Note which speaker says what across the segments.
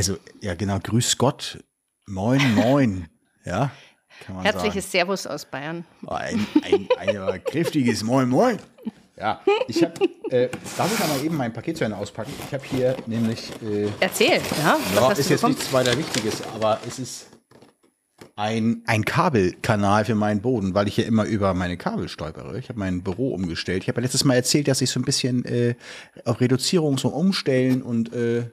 Speaker 1: Also, ja, genau. Grüß Gott. Moin, moin. ja.
Speaker 2: Kann man Herzliches sagen. Servus aus Bayern.
Speaker 1: Ein, ein, ein kräftiges Moin, moin. Ja, ich habe, äh, darf ich mal eben mein Paket zu Ende auspacken? Ich habe hier nämlich. Äh,
Speaker 2: Erzähl, ja.
Speaker 1: Was ja, ist jetzt bekommen? nichts weiter Wichtiges, aber es ist ein, ein Kabelkanal für meinen Boden, weil ich ja immer über meine Kabel stolpere. Ich habe mein Büro umgestellt. Ich habe ja letztes Mal erzählt, dass ich so ein bisschen äh, auf Reduzierung so umstellen und äh,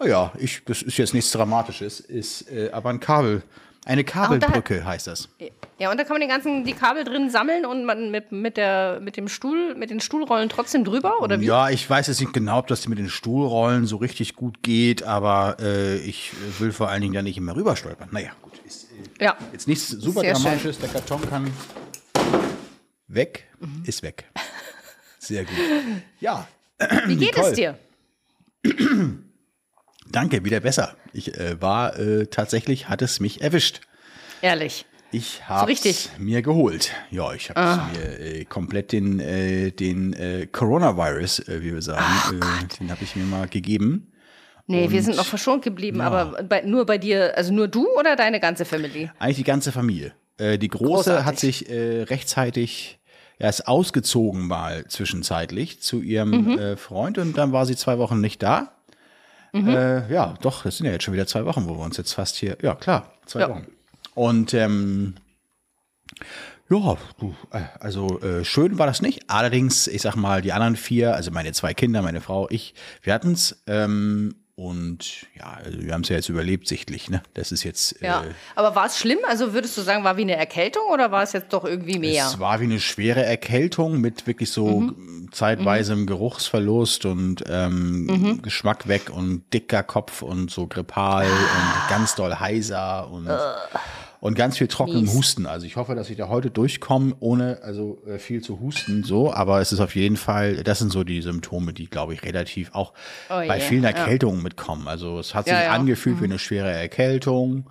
Speaker 1: naja, ich, das ist jetzt nichts Dramatisches, ist äh, aber ein Kabel. Eine Kabelbrücke da, heißt das.
Speaker 2: Ja, und da kann man den ganzen, die Kabel drin sammeln und man mit, mit, der, mit dem Stuhl, mit den Stuhlrollen trotzdem drüber, oder wie?
Speaker 1: Ja, ich weiß jetzt nicht genau, ob das mit den Stuhlrollen so richtig gut geht, aber äh, ich will vor allen Dingen da nicht immer rüberstolpern. Naja, gut. Ist, äh, ja. Jetzt nichts super Sehr Dramatisches. Schön. Der Karton kann weg, mhm. ist weg. Sehr gut. Ja.
Speaker 2: Wie geht Nicole. es dir?
Speaker 1: Danke, wieder besser. Ich äh, war äh, tatsächlich, hat es mich erwischt.
Speaker 2: Ehrlich.
Speaker 1: Ich habe es mir geholt. Ja, ich habe ah. mir äh, komplett den, äh, den äh, Coronavirus, äh, wie wir sagen, Ach, den habe ich mir mal gegeben.
Speaker 2: Nee, Und, wir sind noch verschont geblieben, ja. aber bei, nur bei dir, also nur du oder deine ganze Familie?
Speaker 1: Eigentlich die ganze Familie. die Große Großartig. hat sich rechtzeitig er ist ausgezogen mal zwischenzeitlich zu ihrem mhm. Freund und dann war sie zwei Wochen nicht da. Mhm. Äh, ja, doch, das sind ja jetzt schon wieder zwei Wochen, wo wir uns jetzt fast hier. Ja, klar, zwei ja. Wochen. Und ähm, ja, äh, also äh, schön war das nicht. Allerdings, ich sag mal, die anderen vier, also meine zwei Kinder, meine Frau, ich, wir hatten es. Ähm, und ja, also wir haben es ja jetzt überlebt, sichtlich. Ne? Das ist jetzt.
Speaker 2: Ja. Äh, Aber war es schlimm? Also würdest du sagen, war wie eine Erkältung oder war es jetzt doch irgendwie mehr?
Speaker 1: Es war wie eine schwere Erkältung mit wirklich so mhm. zeitweisem mhm. Geruchsverlust und ähm, mhm. Geschmack weg und dicker Kopf und so grippal ah. und ganz doll heiser und. Uh und ganz viel trockenem Mies. Husten. Also ich hoffe, dass ich da heute durchkomme, ohne also äh, viel zu husten. So, aber es ist auf jeden Fall, das sind so die Symptome, die glaube ich relativ auch oh bei yeah. vielen Erkältungen ja. mitkommen. Also es hat sich ja, ja. angefühlt mhm. wie eine schwere Erkältung.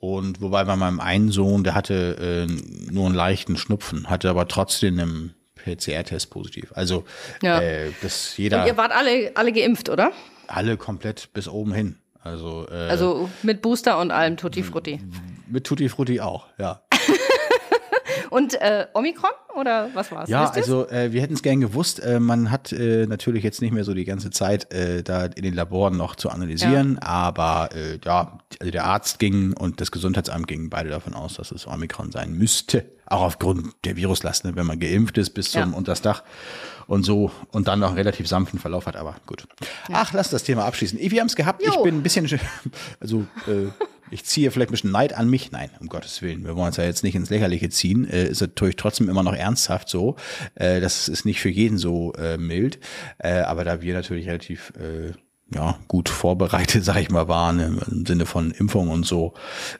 Speaker 1: Und wobei bei meinem einen Sohn, der hatte äh, nur einen leichten Schnupfen, hatte aber trotzdem einen PCR-Test positiv. Also ja. äh, das jeder.
Speaker 2: Und ihr wart alle alle geimpft, oder?
Speaker 1: Alle komplett bis oben hin. Also,
Speaker 2: äh, also mit Booster und allem Tutti Frutti.
Speaker 1: Mit Tutti Frutti auch, ja.
Speaker 2: Und äh, Omikron oder was war es?
Speaker 1: Ja, also äh, wir hätten es gern gewusst. Äh, man hat äh, natürlich jetzt nicht mehr so die ganze Zeit äh, da in den Laboren noch zu analysieren, ja. aber äh, ja, also der Arzt ging und das Gesundheitsamt gingen beide davon aus, dass es Omikron sein müsste. Auch aufgrund der Viruslast, ne, wenn man geimpft ist bis zum ja. Untersdach und so und dann noch einen relativ sanften Verlauf hat, aber gut. Ja. Ach, lass das Thema abschließen. Wir haben es gehabt. Jo. Ich bin ein bisschen, also äh, ich ziehe vielleicht ein bisschen Neid an mich. Nein, um Gottes Willen. Wir wollen es ja jetzt nicht ins Lächerliche ziehen. Äh, ist natürlich trotzdem immer noch ernsthaft so. Äh, das ist nicht für jeden so äh, mild. Äh, aber da wir natürlich relativ äh, ja, gut vorbereitet, sag ich mal, waren im, Sinne von Impfung und so,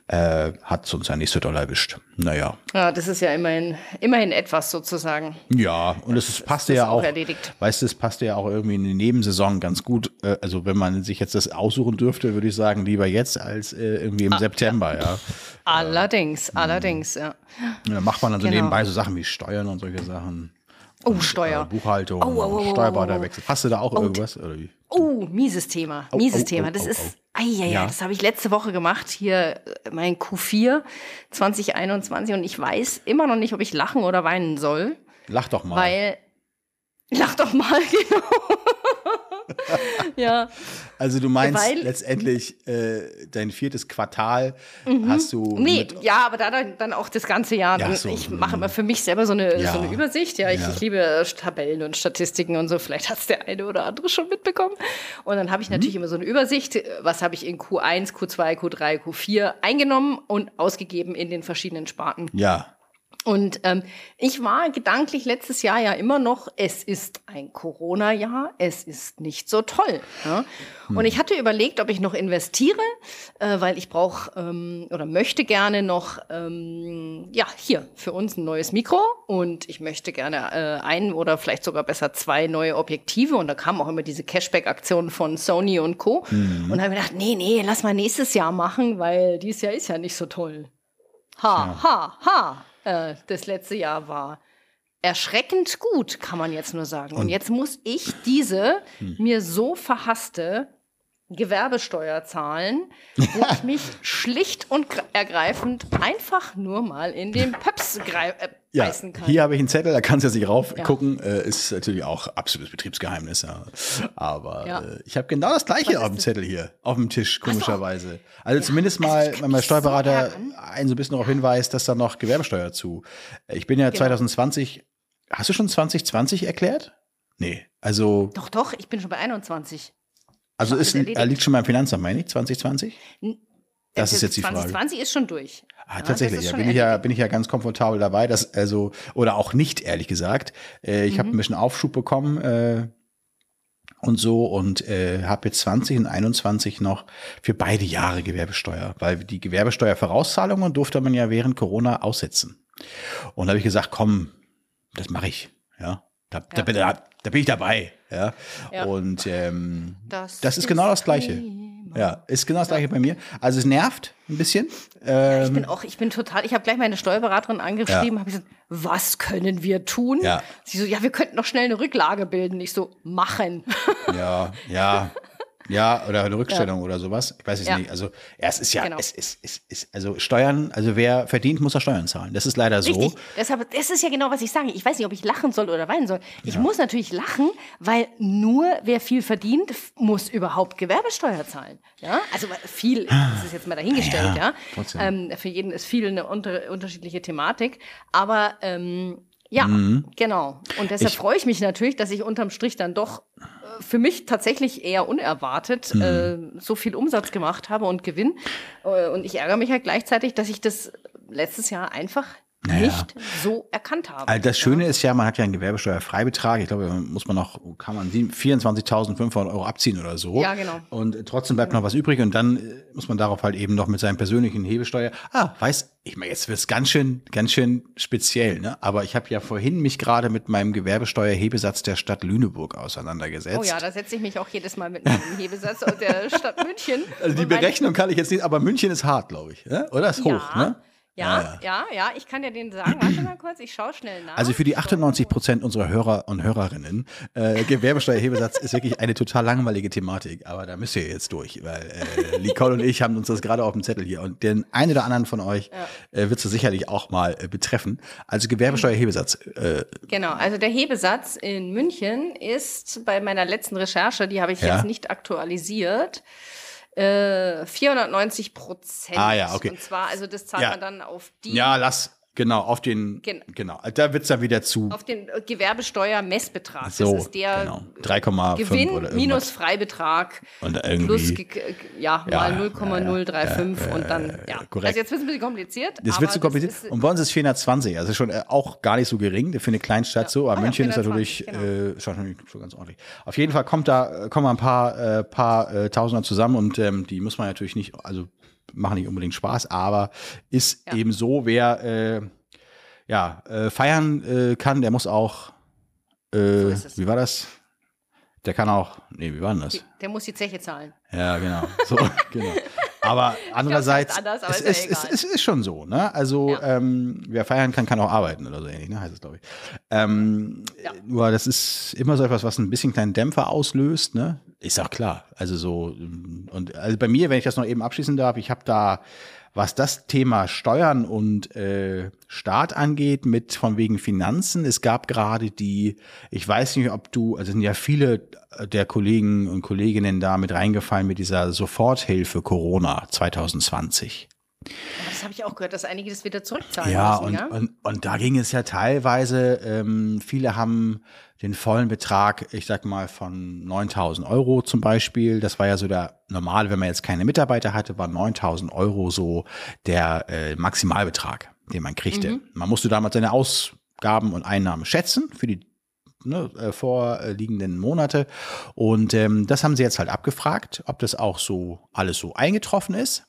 Speaker 1: äh, hat es uns ja nicht so doll erwischt. Naja.
Speaker 2: Ja, das ist ja immerhin, immerhin etwas sozusagen.
Speaker 1: Ja, und es passte ja auch, erledigt. weißt du, es passte ja auch irgendwie in die Nebensaison ganz gut. Äh, also wenn man sich jetzt das aussuchen dürfte, würde ich sagen, lieber jetzt als äh, irgendwie im ah, September, ja.
Speaker 2: Allerdings, allerdings, ja.
Speaker 1: Da macht man dann so genau. nebenbei so Sachen wie Steuern und solche Sachen.
Speaker 2: Oh, und, Steuer.
Speaker 1: Äh, Buchhaltung, oh, oh, oh, Steuerberaterwechsel. Hast du da auch irgendwas? Oder wie?
Speaker 2: Oh, mieses Thema. Mieses Thema. Das ist, oh, ja, ja, das habe ich letzte Woche gemacht. Hier äh, mein Q4 2021 und ich weiß immer noch nicht, ob ich lachen oder weinen soll.
Speaker 1: Lach doch mal.
Speaker 2: Weil, lach doch mal, genau. ja.
Speaker 1: Also du meinst Weil, letztendlich äh, dein viertes Quartal mhm. hast du.
Speaker 2: Nee, ja, aber da dann auch das ganze Jahr. Ja, so, ich mache immer für mich selber so eine, ja. so eine Übersicht. Ja, ich, ja. ich, liebe Tabellen und Statistiken und so. Vielleicht hat es der eine oder andere schon mitbekommen. Und dann habe ich mhm. natürlich immer so eine Übersicht. Was habe ich in Q1, Q2, Q3, Q4 eingenommen und ausgegeben in den verschiedenen Sparten.
Speaker 1: Ja.
Speaker 2: Und ähm, ich war gedanklich letztes Jahr ja immer noch, es ist ein Corona-Jahr, es ist nicht so toll. Ja? Hm. Und ich hatte überlegt, ob ich noch investiere, äh, weil ich brauche ähm, oder möchte gerne noch, ähm, ja, hier für uns ein neues Mikro und ich möchte gerne äh, ein oder vielleicht sogar besser zwei neue Objektive. Und da kamen auch immer diese Cashback-Aktionen von Sony und Co. Hm. Und habe mir gedacht, nee, nee, lass mal nächstes Jahr machen, weil dieses Jahr ist ja nicht so toll. Ha, ja. ha, ha. Äh, das letzte Jahr war. Erschreckend gut, kann man jetzt nur sagen. Und, Und jetzt muss ich diese hm. mir so verhasste Gewerbesteuer zahlen, wo ich mich schlicht und ergreifend einfach nur mal in den Pöps äh,
Speaker 1: ja. Hier habe ich einen Zettel, da kannst du sich raufgucken. Ja. Äh, ist natürlich auch absolutes Betriebsgeheimnis. Ja. Aber ja. Äh, ich habe genau das gleiche auf dem Zettel hier, auf dem Tisch, komischerweise. Also zumindest mal, also wenn mein Steuerberater so einen so ein bisschen darauf hinweist, dass da noch Gewerbesteuer zu. Ich bin ja genau. 2020, hast du schon 2020 erklärt? Nee, also.
Speaker 2: Doch, doch, ich bin schon bei 21.
Speaker 1: Also ist, liegt schon beim Finanzamt, meine ich, 2020? Das ist jetzt die 2020 Frage.
Speaker 2: 2020 ist schon durch.
Speaker 1: Ah, tatsächlich, ja, bin ich ja, bin ich ja ganz komfortabel dabei, dass, also, oder auch nicht, ehrlich gesagt. Äh, ich mhm. habe ein bisschen Aufschub bekommen, äh, und so und äh, habe jetzt 20 und 21 noch für beide Jahre Gewerbesteuer, weil die Gewerbesteuervorauszahlungen durfte man ja während Corona aussetzen. Und da habe ich gesagt, komm, das mache ich, ja. Da, ja. Da, da, da, bin ich dabei, ja. ja. Und ähm, das, das ist, ist genau das Gleiche. Ja, ist genau das gleiche bei mir. Also es nervt ein bisschen.
Speaker 2: Ähm, ja, ich bin auch, ich bin total, ich habe gleich meine Steuerberaterin angeschrieben, ja. habe gesagt, was können wir tun? Ja. Sie so, ja, wir könnten noch schnell eine Rücklage bilden. Ich so, machen.
Speaker 1: Ja, ja. Ja, oder eine Rückstellung ja. oder sowas. Ich weiß es ja. nicht. Also, ja, es ist ja, genau. es ist, es ist, also Steuern, also wer verdient, muss er Steuern zahlen. Das ist leider so. Richtig.
Speaker 2: Deshalb, das ist ja genau, was ich sage. Ich weiß nicht, ob ich lachen soll oder weinen soll. Ich ja. muss natürlich lachen, weil nur wer viel verdient, muss überhaupt Gewerbesteuer zahlen. Ja, also viel, das ist jetzt mal dahingestellt, ja. Ähm, für jeden ist viel eine unter, unterschiedliche Thematik. Aber, ähm, ja, mhm. genau. Und deshalb ich, freue ich mich natürlich, dass ich unterm Strich dann doch für mich tatsächlich eher unerwartet mhm. äh, so viel Umsatz gemacht habe und Gewinn. Äh, und ich ärgere mich halt gleichzeitig, dass ich das letztes Jahr einfach naja. nicht so erkannt habe.
Speaker 1: Also das Schöne ja. ist ja, man hat ja einen Gewerbesteuerfreibetrag. Ich glaube, muss man noch, kann man 24.500 Euro abziehen oder so.
Speaker 2: Ja, genau.
Speaker 1: Und trotzdem bleibt noch was übrig und dann äh, muss man darauf halt eben noch mit seinem persönlichen Hebesteuer. Ah, weiß, ich meine, jetzt wird's ganz schön, ganz schön speziell, ne? Aber ich habe ja vorhin mich gerade mit meinem Gewerbesteuerhebesatz der Stadt Lüneburg auseinandergesetzt. Oh
Speaker 2: ja, da setze ich mich auch jedes Mal mit meinem Hebesatz aus der Stadt München.
Speaker 1: Also die Berechnung kann ich jetzt nicht, aber München ist hart, glaube ich, ne? oder? Ist hoch, ja. ne?
Speaker 2: Ja, ja, ja, ich kann dir den sagen. Warte mal kurz, ich schaue schnell nach.
Speaker 1: Also für die 98 Prozent unserer Hörer und Hörerinnen, äh, Gewerbesteuerhebesatz ist wirklich eine total langweilige Thematik, aber da müsst ihr jetzt durch, weil äh, Nicole und ich haben uns das gerade auf dem Zettel hier und den einen oder anderen von euch ja. äh, wird es sicherlich auch mal äh, betreffen. Also Gewerbesteuerhebesatz. Äh,
Speaker 2: genau, also der Hebesatz in München ist bei meiner letzten Recherche, die habe ich ja. jetzt nicht aktualisiert, 490 äh, Prozent.
Speaker 1: Ah ja, okay.
Speaker 2: Und zwar, also das zahlt ja. man dann auf die.
Speaker 1: Ja, lass, Genau, auf den, Gen genau, da wird's dann wieder zu.
Speaker 2: Auf den Gewerbesteuer-Messbetrag. So, das ist der
Speaker 1: genau. 3,5
Speaker 2: Gewinn oder minus Freibetrag
Speaker 1: und irgendwie,
Speaker 2: plus, ja, mal 0,035 ja, ja, und dann, ja.
Speaker 1: Korrekt.
Speaker 2: Also jetzt wird es ein bisschen kompliziert.
Speaker 1: Das wird zu kompliziert. und bei uns ist 420, also schon äh, auch gar nicht so gering für eine Kleinstadt so, aber ah, München ist natürlich genau. äh, schon, schon ganz ordentlich. Auf jeden Fall kommt da, kommen ein paar, äh, paar äh, Tausender zusammen und ähm, die muss man natürlich nicht, also machen nicht unbedingt Spaß, aber ist ja. eben so, wer äh, ja, äh, feiern äh, kann, der muss auch, äh, so wie war das? Der kann auch, nee, wie war denn das?
Speaker 2: Der muss die Zeche zahlen.
Speaker 1: Ja, genau. So, genau. Aber andererseits, anders, aber es, ist, ja es, es, ist schon so, ne? Also, ja. ähm, wer feiern kann, kann auch arbeiten oder so ähnlich, ne? Heißt es, glaube ich. Ähm, ja. Nur das ist immer so etwas, was ein bisschen kleinen Dämpfer auslöst, ne? Ist auch klar. Also so, und also bei mir, wenn ich das noch eben abschließen darf, ich habe da was das Thema Steuern und äh, Staat angeht, mit von wegen Finanzen. Es gab gerade die, ich weiß nicht, ob du, also sind ja viele der Kollegen und Kolleginnen da mit reingefallen mit dieser Soforthilfe Corona 2020.
Speaker 2: Das habe ich auch gehört, dass einige das wieder zurückzahlen
Speaker 1: ja,
Speaker 2: müssen.
Speaker 1: Und, ja, und, und da ging es ja teilweise, ähm, viele haben den vollen Betrag, ich sag mal von 9000 Euro zum Beispiel, das war ja so der normale, wenn man jetzt keine Mitarbeiter hatte, war 9000 Euro so der äh, Maximalbetrag, den man kriegte. Mhm. Man musste damals seine Ausgaben und Einnahmen schätzen für die ne, äh, vorliegenden Monate. Und ähm, das haben sie jetzt halt abgefragt, ob das auch so alles so eingetroffen ist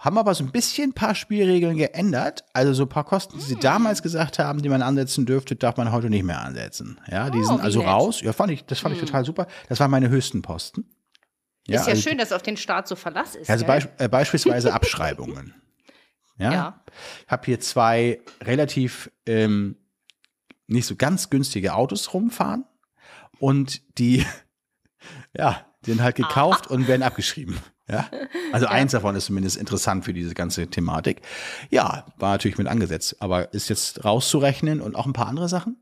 Speaker 1: haben aber so ein bisschen ein paar Spielregeln geändert. Also so ein paar Kosten, die sie hm. damals gesagt haben, die man ansetzen dürfte, darf man heute nicht mehr ansetzen. Ja, die oh, sind also nett. raus. Ja, fand ich, das fand hm. ich total super. Das waren meine höchsten Posten.
Speaker 2: Ja, ist ja also, schön, dass auf den Staat so Verlass ist.
Speaker 1: Also be äh, beispielsweise Abschreibungen. Ja. ja. Ich habe hier zwei relativ ähm, nicht so ganz günstige Autos rumfahren und die, ja, Die sind halt gekauft und werden abgeschrieben. Ja? Also ja. eins davon ist zumindest interessant für diese ganze Thematik. Ja, war natürlich mit angesetzt, aber ist jetzt rauszurechnen und auch ein paar andere Sachen.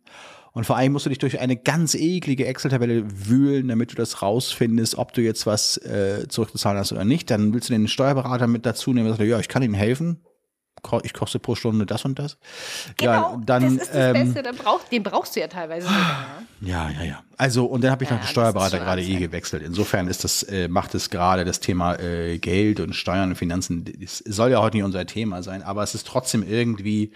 Speaker 1: Und vor allem musst du dich durch eine ganz eklige Excel-Tabelle wühlen, damit du das rausfindest, ob du jetzt was äh, zurückzahlen hast oder nicht. Dann willst du den Steuerberater mit dazu nehmen und sagst, ja, ich kann Ihnen helfen ich koste pro Stunde das und das.
Speaker 2: Genau, ja, dann, das ist das ähm, Beste, dann brauch, den brauchst du ja teilweise sogar.
Speaker 1: Ja, ja, ja. Also, und dann habe ich ja, noch den Steuerberater gerade eh gewechselt. Insofern ist das, äh, macht es gerade das Thema äh, Geld und Steuern und Finanzen, das soll ja heute nicht unser Thema sein, aber es ist trotzdem irgendwie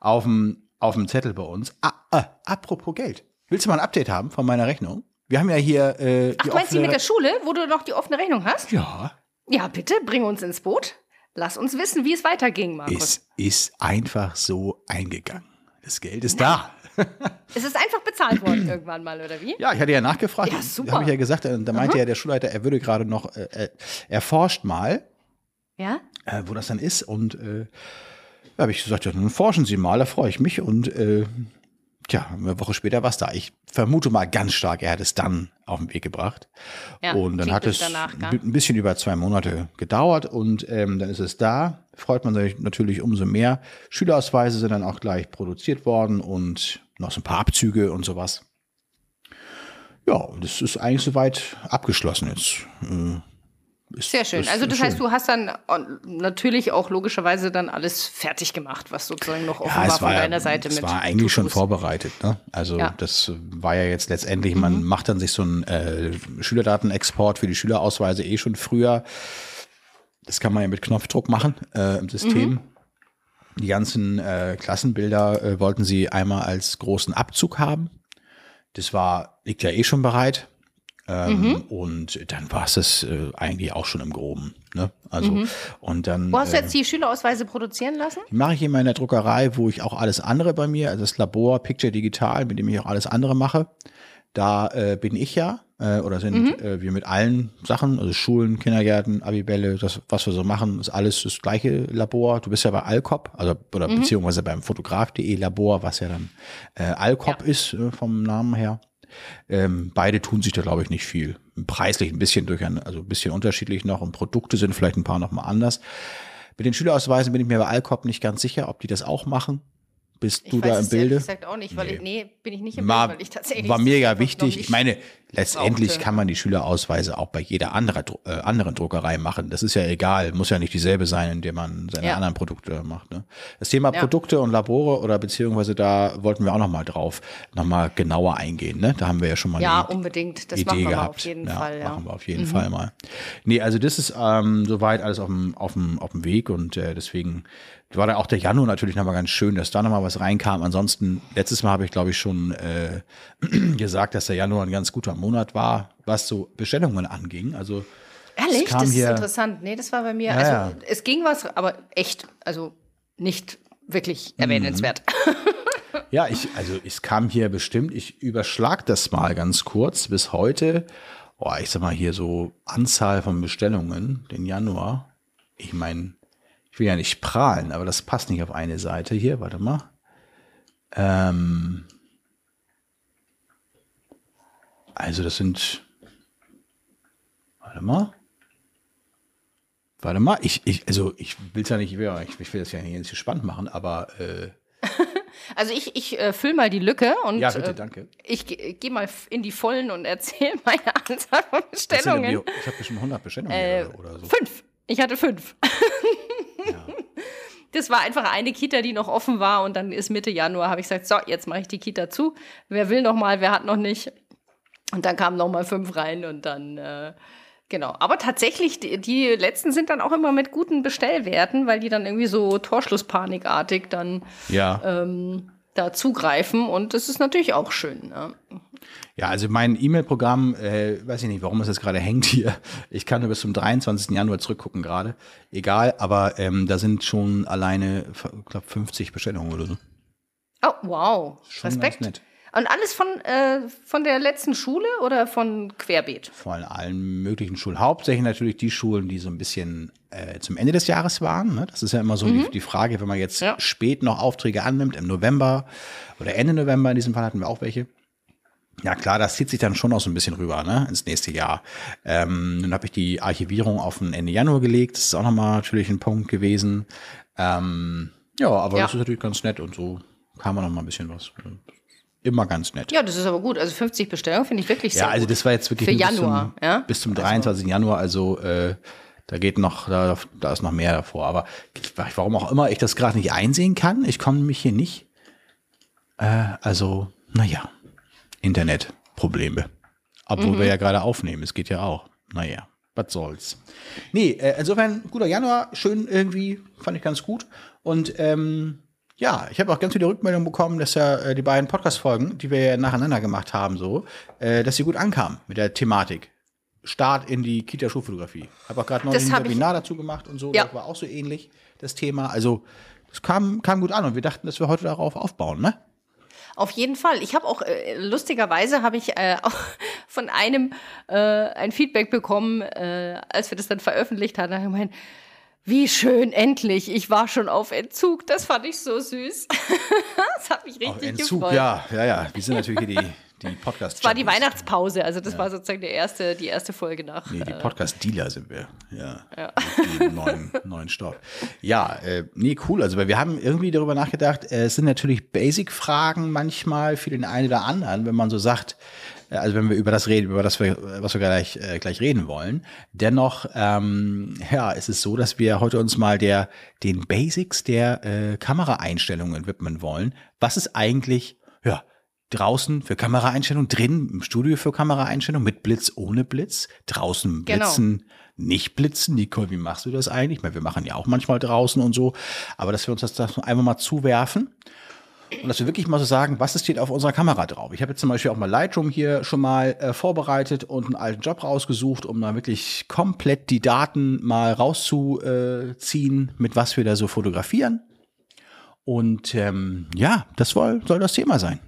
Speaker 1: auf dem, auf dem Zettel bei uns. Ah, ah, apropos Geld. Willst du mal ein Update haben von meiner Rechnung? Wir haben ja hier. Äh,
Speaker 2: Ach, du meinst die mit der Schule, wo du noch die offene Rechnung hast?
Speaker 1: Ja.
Speaker 2: Ja, bitte, bring uns ins Boot. Lass uns wissen, wie es weiterging, Markus.
Speaker 1: Es ist einfach so eingegangen. Das Geld ist da.
Speaker 2: es ist einfach bezahlt worden irgendwann mal, oder wie?
Speaker 1: Ja, ich hatte ja nachgefragt. Ja, super. Da habe ich ja gesagt, äh, da meinte ja der Schulleiter, er würde gerade noch, äh, er forscht mal,
Speaker 2: ja?
Speaker 1: Äh, wo das dann ist. Und äh, da habe ich gesagt, ja, dann forschen Sie mal, da freue ich mich. Und äh, Tja, eine Woche später war es da. Ich vermute mal ganz stark, er hat es dann auf den Weg gebracht. Ja, und dann hat es danach, ein bisschen über zwei Monate gedauert und ähm, dann ist es da. Freut man sich natürlich umso mehr. Schülerausweise sind dann auch gleich produziert worden und noch so ein paar Abzüge und sowas. Ja, das ist eigentlich soweit abgeschlossen jetzt. Äh,
Speaker 2: ist, Sehr schön. Also das schön. heißt, du hast dann natürlich auch logischerweise dann alles fertig gemacht, was sozusagen noch offen ja, war von
Speaker 1: war,
Speaker 2: deiner Seite
Speaker 1: es mit. Es war eigentlich schon vorbereitet. Ne? Also ja. das war ja jetzt letztendlich, man mhm. macht dann sich so einen äh, Schülerdatenexport für die Schülerausweise eh schon früher. Das kann man ja mit Knopfdruck machen äh, im System. Mhm. Die ganzen äh, Klassenbilder äh, wollten sie einmal als großen Abzug haben. Das war, liegt ja eh schon bereit. Ähm, mhm. Und dann war es das äh, eigentlich auch schon im Groben. Ne? Also mhm. und dann.
Speaker 2: Wo hast du jetzt äh, die Schülerausweise produzieren lassen?
Speaker 1: Die mache ich in meiner Druckerei, wo ich auch alles andere bei mir, also das Labor Picture Digital, mit dem ich auch alles andere mache. Da äh, bin ich ja äh, oder sind mhm. äh, wir mit allen Sachen, also Schulen, Kindergärten, Abibälle, das, was wir so machen, ist alles das gleiche Labor. Du bist ja bei Alcop, also oder mhm. beziehungsweise beim Fotograf.de Labor, was ja dann äh, Alcop ja. ist äh, vom Namen her. Ähm, beide tun sich da, glaube ich, nicht viel. Preislich ein bisschen durch ein, also ein bisschen unterschiedlich noch und Produkte sind vielleicht ein paar nochmal anders. Mit den Schülerausweisen bin ich mir bei Alcop nicht ganz sicher, ob die das auch machen. Bist du da im Bilde? Ich
Speaker 2: gesagt auch nicht, weil nee. ich, nee, bin ich nicht im
Speaker 1: War,
Speaker 2: Bild, weil ich tatsächlich.
Speaker 1: War mir ja wichtig. Ich meine, letztendlich kann man die Schülerausweise auch bei jeder andere, äh, anderen Druckerei machen. Das ist ja egal. Muss ja nicht dieselbe sein, in der man seine ja. anderen Produkte macht. Ne? Das Thema ja. Produkte und Labore oder beziehungsweise da wollten wir auch nochmal drauf, nochmal genauer eingehen. Ne? Da haben wir ja schon mal
Speaker 2: ja, eine unbedingt. Das
Speaker 1: Idee
Speaker 2: machen wir
Speaker 1: gehabt.
Speaker 2: auf jeden
Speaker 1: ja,
Speaker 2: Fall. Ja.
Speaker 1: Machen wir auf jeden mhm. Fall mal. Nee, also das ist ähm, soweit alles auf dem, auf dem, auf dem Weg und äh, deswegen war da auch der Januar natürlich nochmal ganz schön, dass da nochmal was reinkam. Ansonsten, letztes Mal habe ich, glaube ich, schon äh, gesagt, dass der Januar ein ganz guter Monat war, was so Bestellungen anging. Also
Speaker 2: Ehrlich? Das ist interessant. Nee, das war bei mir. Ja, also ja. es ging was, aber echt, also nicht wirklich erwähnenswert. Mhm.
Speaker 1: Ja, ich, also es kam hier bestimmt, ich überschlag das mal ganz kurz bis heute. Oh, ich sag mal hier so Anzahl von Bestellungen, den Januar. Ich meine, ich will ja nicht prahlen, aber das passt nicht auf eine Seite hier. Warte mal. Ähm, also das sind, warte mal. Warte mal, ich, ich also ich will es ja nicht, ich will das ja nicht spannend machen, aber äh,
Speaker 2: Also ich, ich äh, fülle mal die Lücke und
Speaker 1: ja, bitte, danke. Äh,
Speaker 2: ich gehe mal in die Vollen und erzähle meine Anzahl von Bestellungen.
Speaker 1: Ich habe bestimmt 100 Bestellungen äh, oder so.
Speaker 2: Fünf. Ich hatte fünf. Das war einfach eine Kita, die noch offen war und dann ist Mitte Januar, habe ich gesagt, so, jetzt mache ich die Kita zu. Wer will noch mal, wer hat noch nicht? Und dann kamen noch mal fünf rein und dann, äh, genau. Aber tatsächlich, die, die, letzten sind dann auch immer mit guten Bestellwerten, weil die dann irgendwie so Torschlusspanikartig dann
Speaker 1: ja.
Speaker 2: ähm, da zugreifen und das ist natürlich auch schön. Ne?
Speaker 1: Ja, also mein E-Mail-Programm, äh, weiß ich nicht, warum es jetzt gerade hängt hier. Ich kann nur bis zum 23. Januar zurückgucken gerade. Egal, aber ähm, da sind schon alleine, ich glaube, 50 Bestellungen oder so.
Speaker 2: Oh, wow. Schon Respekt. Und alles von, äh, von der letzten Schule oder von Querbeet?
Speaker 1: Von allen möglichen Schulen. Hauptsächlich natürlich die Schulen, die so ein bisschen äh, zum Ende des Jahres waren. Ne? Das ist ja immer so mhm. die, die, Frage, wenn man jetzt ja. spät noch Aufträge annimmt, im November oder Ende November, in diesem Fall hatten wir auch welche Ja klar, das zieht sich dann schon noch so ein bisschen rüber, ne, ins nächste Jahr. Ähm, dann habe ich die Archivierung auf den Ende Januar gelegt. Das ist auch nochmal natürlich ein Punkt gewesen. Ähm, ja, aber
Speaker 2: Ja.
Speaker 1: das ist natürlich ganz nett und so kam man noch mal ein bisschen was. Immer ganz nett.
Speaker 2: Ja, das ist aber gut. Also 50 Bestellungen finde ich wirklich sehr
Speaker 1: Ja, also das war jetzt wirklich
Speaker 2: Für Januar,
Speaker 1: bis zum,
Speaker 2: ja?
Speaker 1: bis zum 23. Januar, also äh, da geht noch, da, da ist noch mehr davor. Aber warum auch immer ich das gerade nicht einsehen kann, ich komme mich hier nicht. Äh, also, naja, Internetprobleme. Obwohl wir ja gerade aufnehmen, es geht ja auch. Naja, was soll's. Nee, äh, insofern, guter Januar, schön irgendwie, fand ich ganz gut. Und ähm, ja, ich habe auch ganz viele Rückmeldungen bekommen, dass ja äh, die beiden Podcast-Folgen, die wir ja nacheinander gemacht haben, so, äh, dass sie gut ankamen mit der Thematik. Start in die Kita-Schulfotografie. Habe auch gerade noch
Speaker 2: Das
Speaker 1: ein
Speaker 2: ich-
Speaker 1: Webinar dazu gemacht und so.
Speaker 2: Ja.
Speaker 1: Das war auch so ähnlich, das Thema. Also, das kam, kam gut an und wir dachten, dass wir heute darauf aufbauen, ne?
Speaker 2: Auf jeden Fall. Ich habe auch, äh, lustigerweise habe ich äh, auch von einem äh, ein Feedback bekommen, äh, als wir das dann veröffentlicht hatten. Da ich gemeint, wie schön, endlich. Ich war schon auf Entzug. Das fand ich so süß. das hat mich richtig
Speaker 1: Auf Entzug,
Speaker 2: gefreut.
Speaker 1: ja, ja, ja. Wir sind natürlich hier die, die podcast
Speaker 2: Das war die Weihnachtspause. Also das war sozusagen die erste, die erste Folge nach.
Speaker 1: Nee, die
Speaker 2: äh,
Speaker 1: Podcast-Dealer sind wir. Ja. Die neuen, neuen Stoff. Ja, äh, nee, cool. Also, weil wir haben irgendwie darüber nachgedacht, äh, es sind natürlich Basic-Fragen manchmal für den einen oder anderen, wenn man so sagt, also wenn wir über das reden, über das wir, was wir gleich, äh, gleich reden wollen. Dennoch, ähm, ja, es ist so, dass wir heute uns mal der, den Basics der äh, Kameraeinstellungen widmen wollen. Was ist eigentlich, ja, draußen für Kameraeinstellung, drin im Studio für Kameraeinstellung, mit Blitz, ohne Blitz, draußen
Speaker 2: Genau.
Speaker 1: blitzen, nicht blitzen. Nicole, wie machst du das eigentlich? Ich meine, wir machen ja auch manchmal draußen und so, aber dass wir uns das, das einfach mal zuwerfen und dass wir wirklich mal so sagen, was steht auf unserer Kamera drauf. Ich habe jetzt zum Beispiel auch mal Lightroom hier schon mal äh, vorbereitet und einen alten Job rausgesucht, um da wirklich komplett die Daten mal rauszuziehen, mit was wir da so fotografieren. Und ähm, ja, das soll, soll das Thema sein.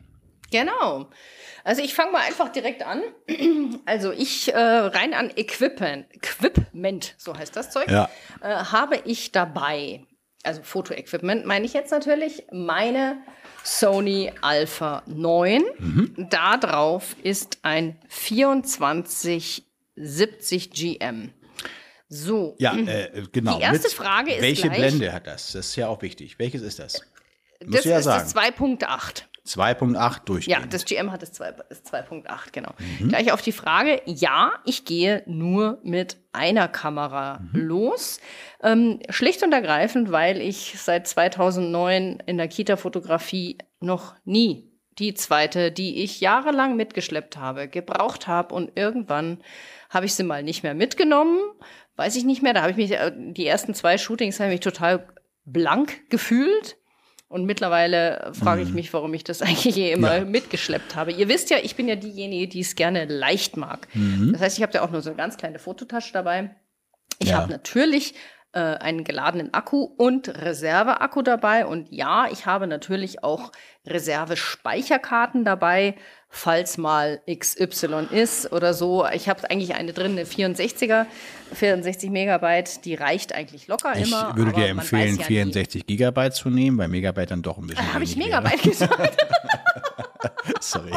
Speaker 2: Genau. Also ich fange mal einfach direkt an. Also ich äh, rein an Equipment, Equipment, so heißt das Zeug,
Speaker 1: Ja.
Speaker 2: äh, habe ich dabei. Also Fotoequipment meine ich jetzt natürlich meine Sony Alpha 9. Da drauf ist ein 2470 GM. So.
Speaker 1: Ja, äh, genau.
Speaker 2: Die erste
Speaker 1: Mit-
Speaker 2: Frage ist
Speaker 1: Welche
Speaker 2: gleich-
Speaker 1: Blende hat das? Das ist ja auch wichtig. Welches ist das?
Speaker 2: das
Speaker 1: Musst du ja
Speaker 2: ist
Speaker 1: sagen.
Speaker 2: das 2.8.
Speaker 1: 2.8 durchgehend.
Speaker 2: Ja, das GM hat ist 2.8, genau.
Speaker 1: Mhm.
Speaker 2: Gleich auf die Frage, ja, ich gehe nur mit einer Kamera
Speaker 1: Mhm.
Speaker 2: los. Ähm, schlicht und ergreifend, weil ich seit 2009 in der Kita-Fotografie noch nie die zweite, die ich jahrelang mitgeschleppt habe, gebraucht habe und irgendwann habe ich sie mal nicht mehr mitgenommen. Weiß ich nicht mehr, da habe ich mich, äh, die ersten zwei Shootings habe ich mich total blank gefühlt. Und mittlerweile frage ich mich, warum ich das eigentlich eh immer
Speaker 1: Mhm. Ja.
Speaker 2: mitgeschleppt habe. Ihr wisst ja, ich bin ja diejenige, die es gerne leicht mag.
Speaker 1: Mhm.
Speaker 2: Das heißt, ich habe ja auch nur so eine ganz kleine Fototasche dabei. Ich
Speaker 1: Ja.
Speaker 2: habe natürlich äh, einen geladenen Akku und Reserveakku dabei. Und ja, ich habe natürlich auch Reservespeicherkarten dabei, falls mal XY ist oder so. Ich habe eigentlich eine drin, eine 64er, 64 Megabyte, die reicht eigentlich locker
Speaker 1: Ich
Speaker 2: immer.
Speaker 1: würde
Speaker 2: aber
Speaker 1: dir empfehlen,
Speaker 2: ja nie.
Speaker 1: 64 Gigabyte zu nehmen, weil Megabyte dann doch ein bisschen.
Speaker 2: Habe ich
Speaker 1: wenig wäre.
Speaker 2: Megabyte gesagt?
Speaker 1: Sorry.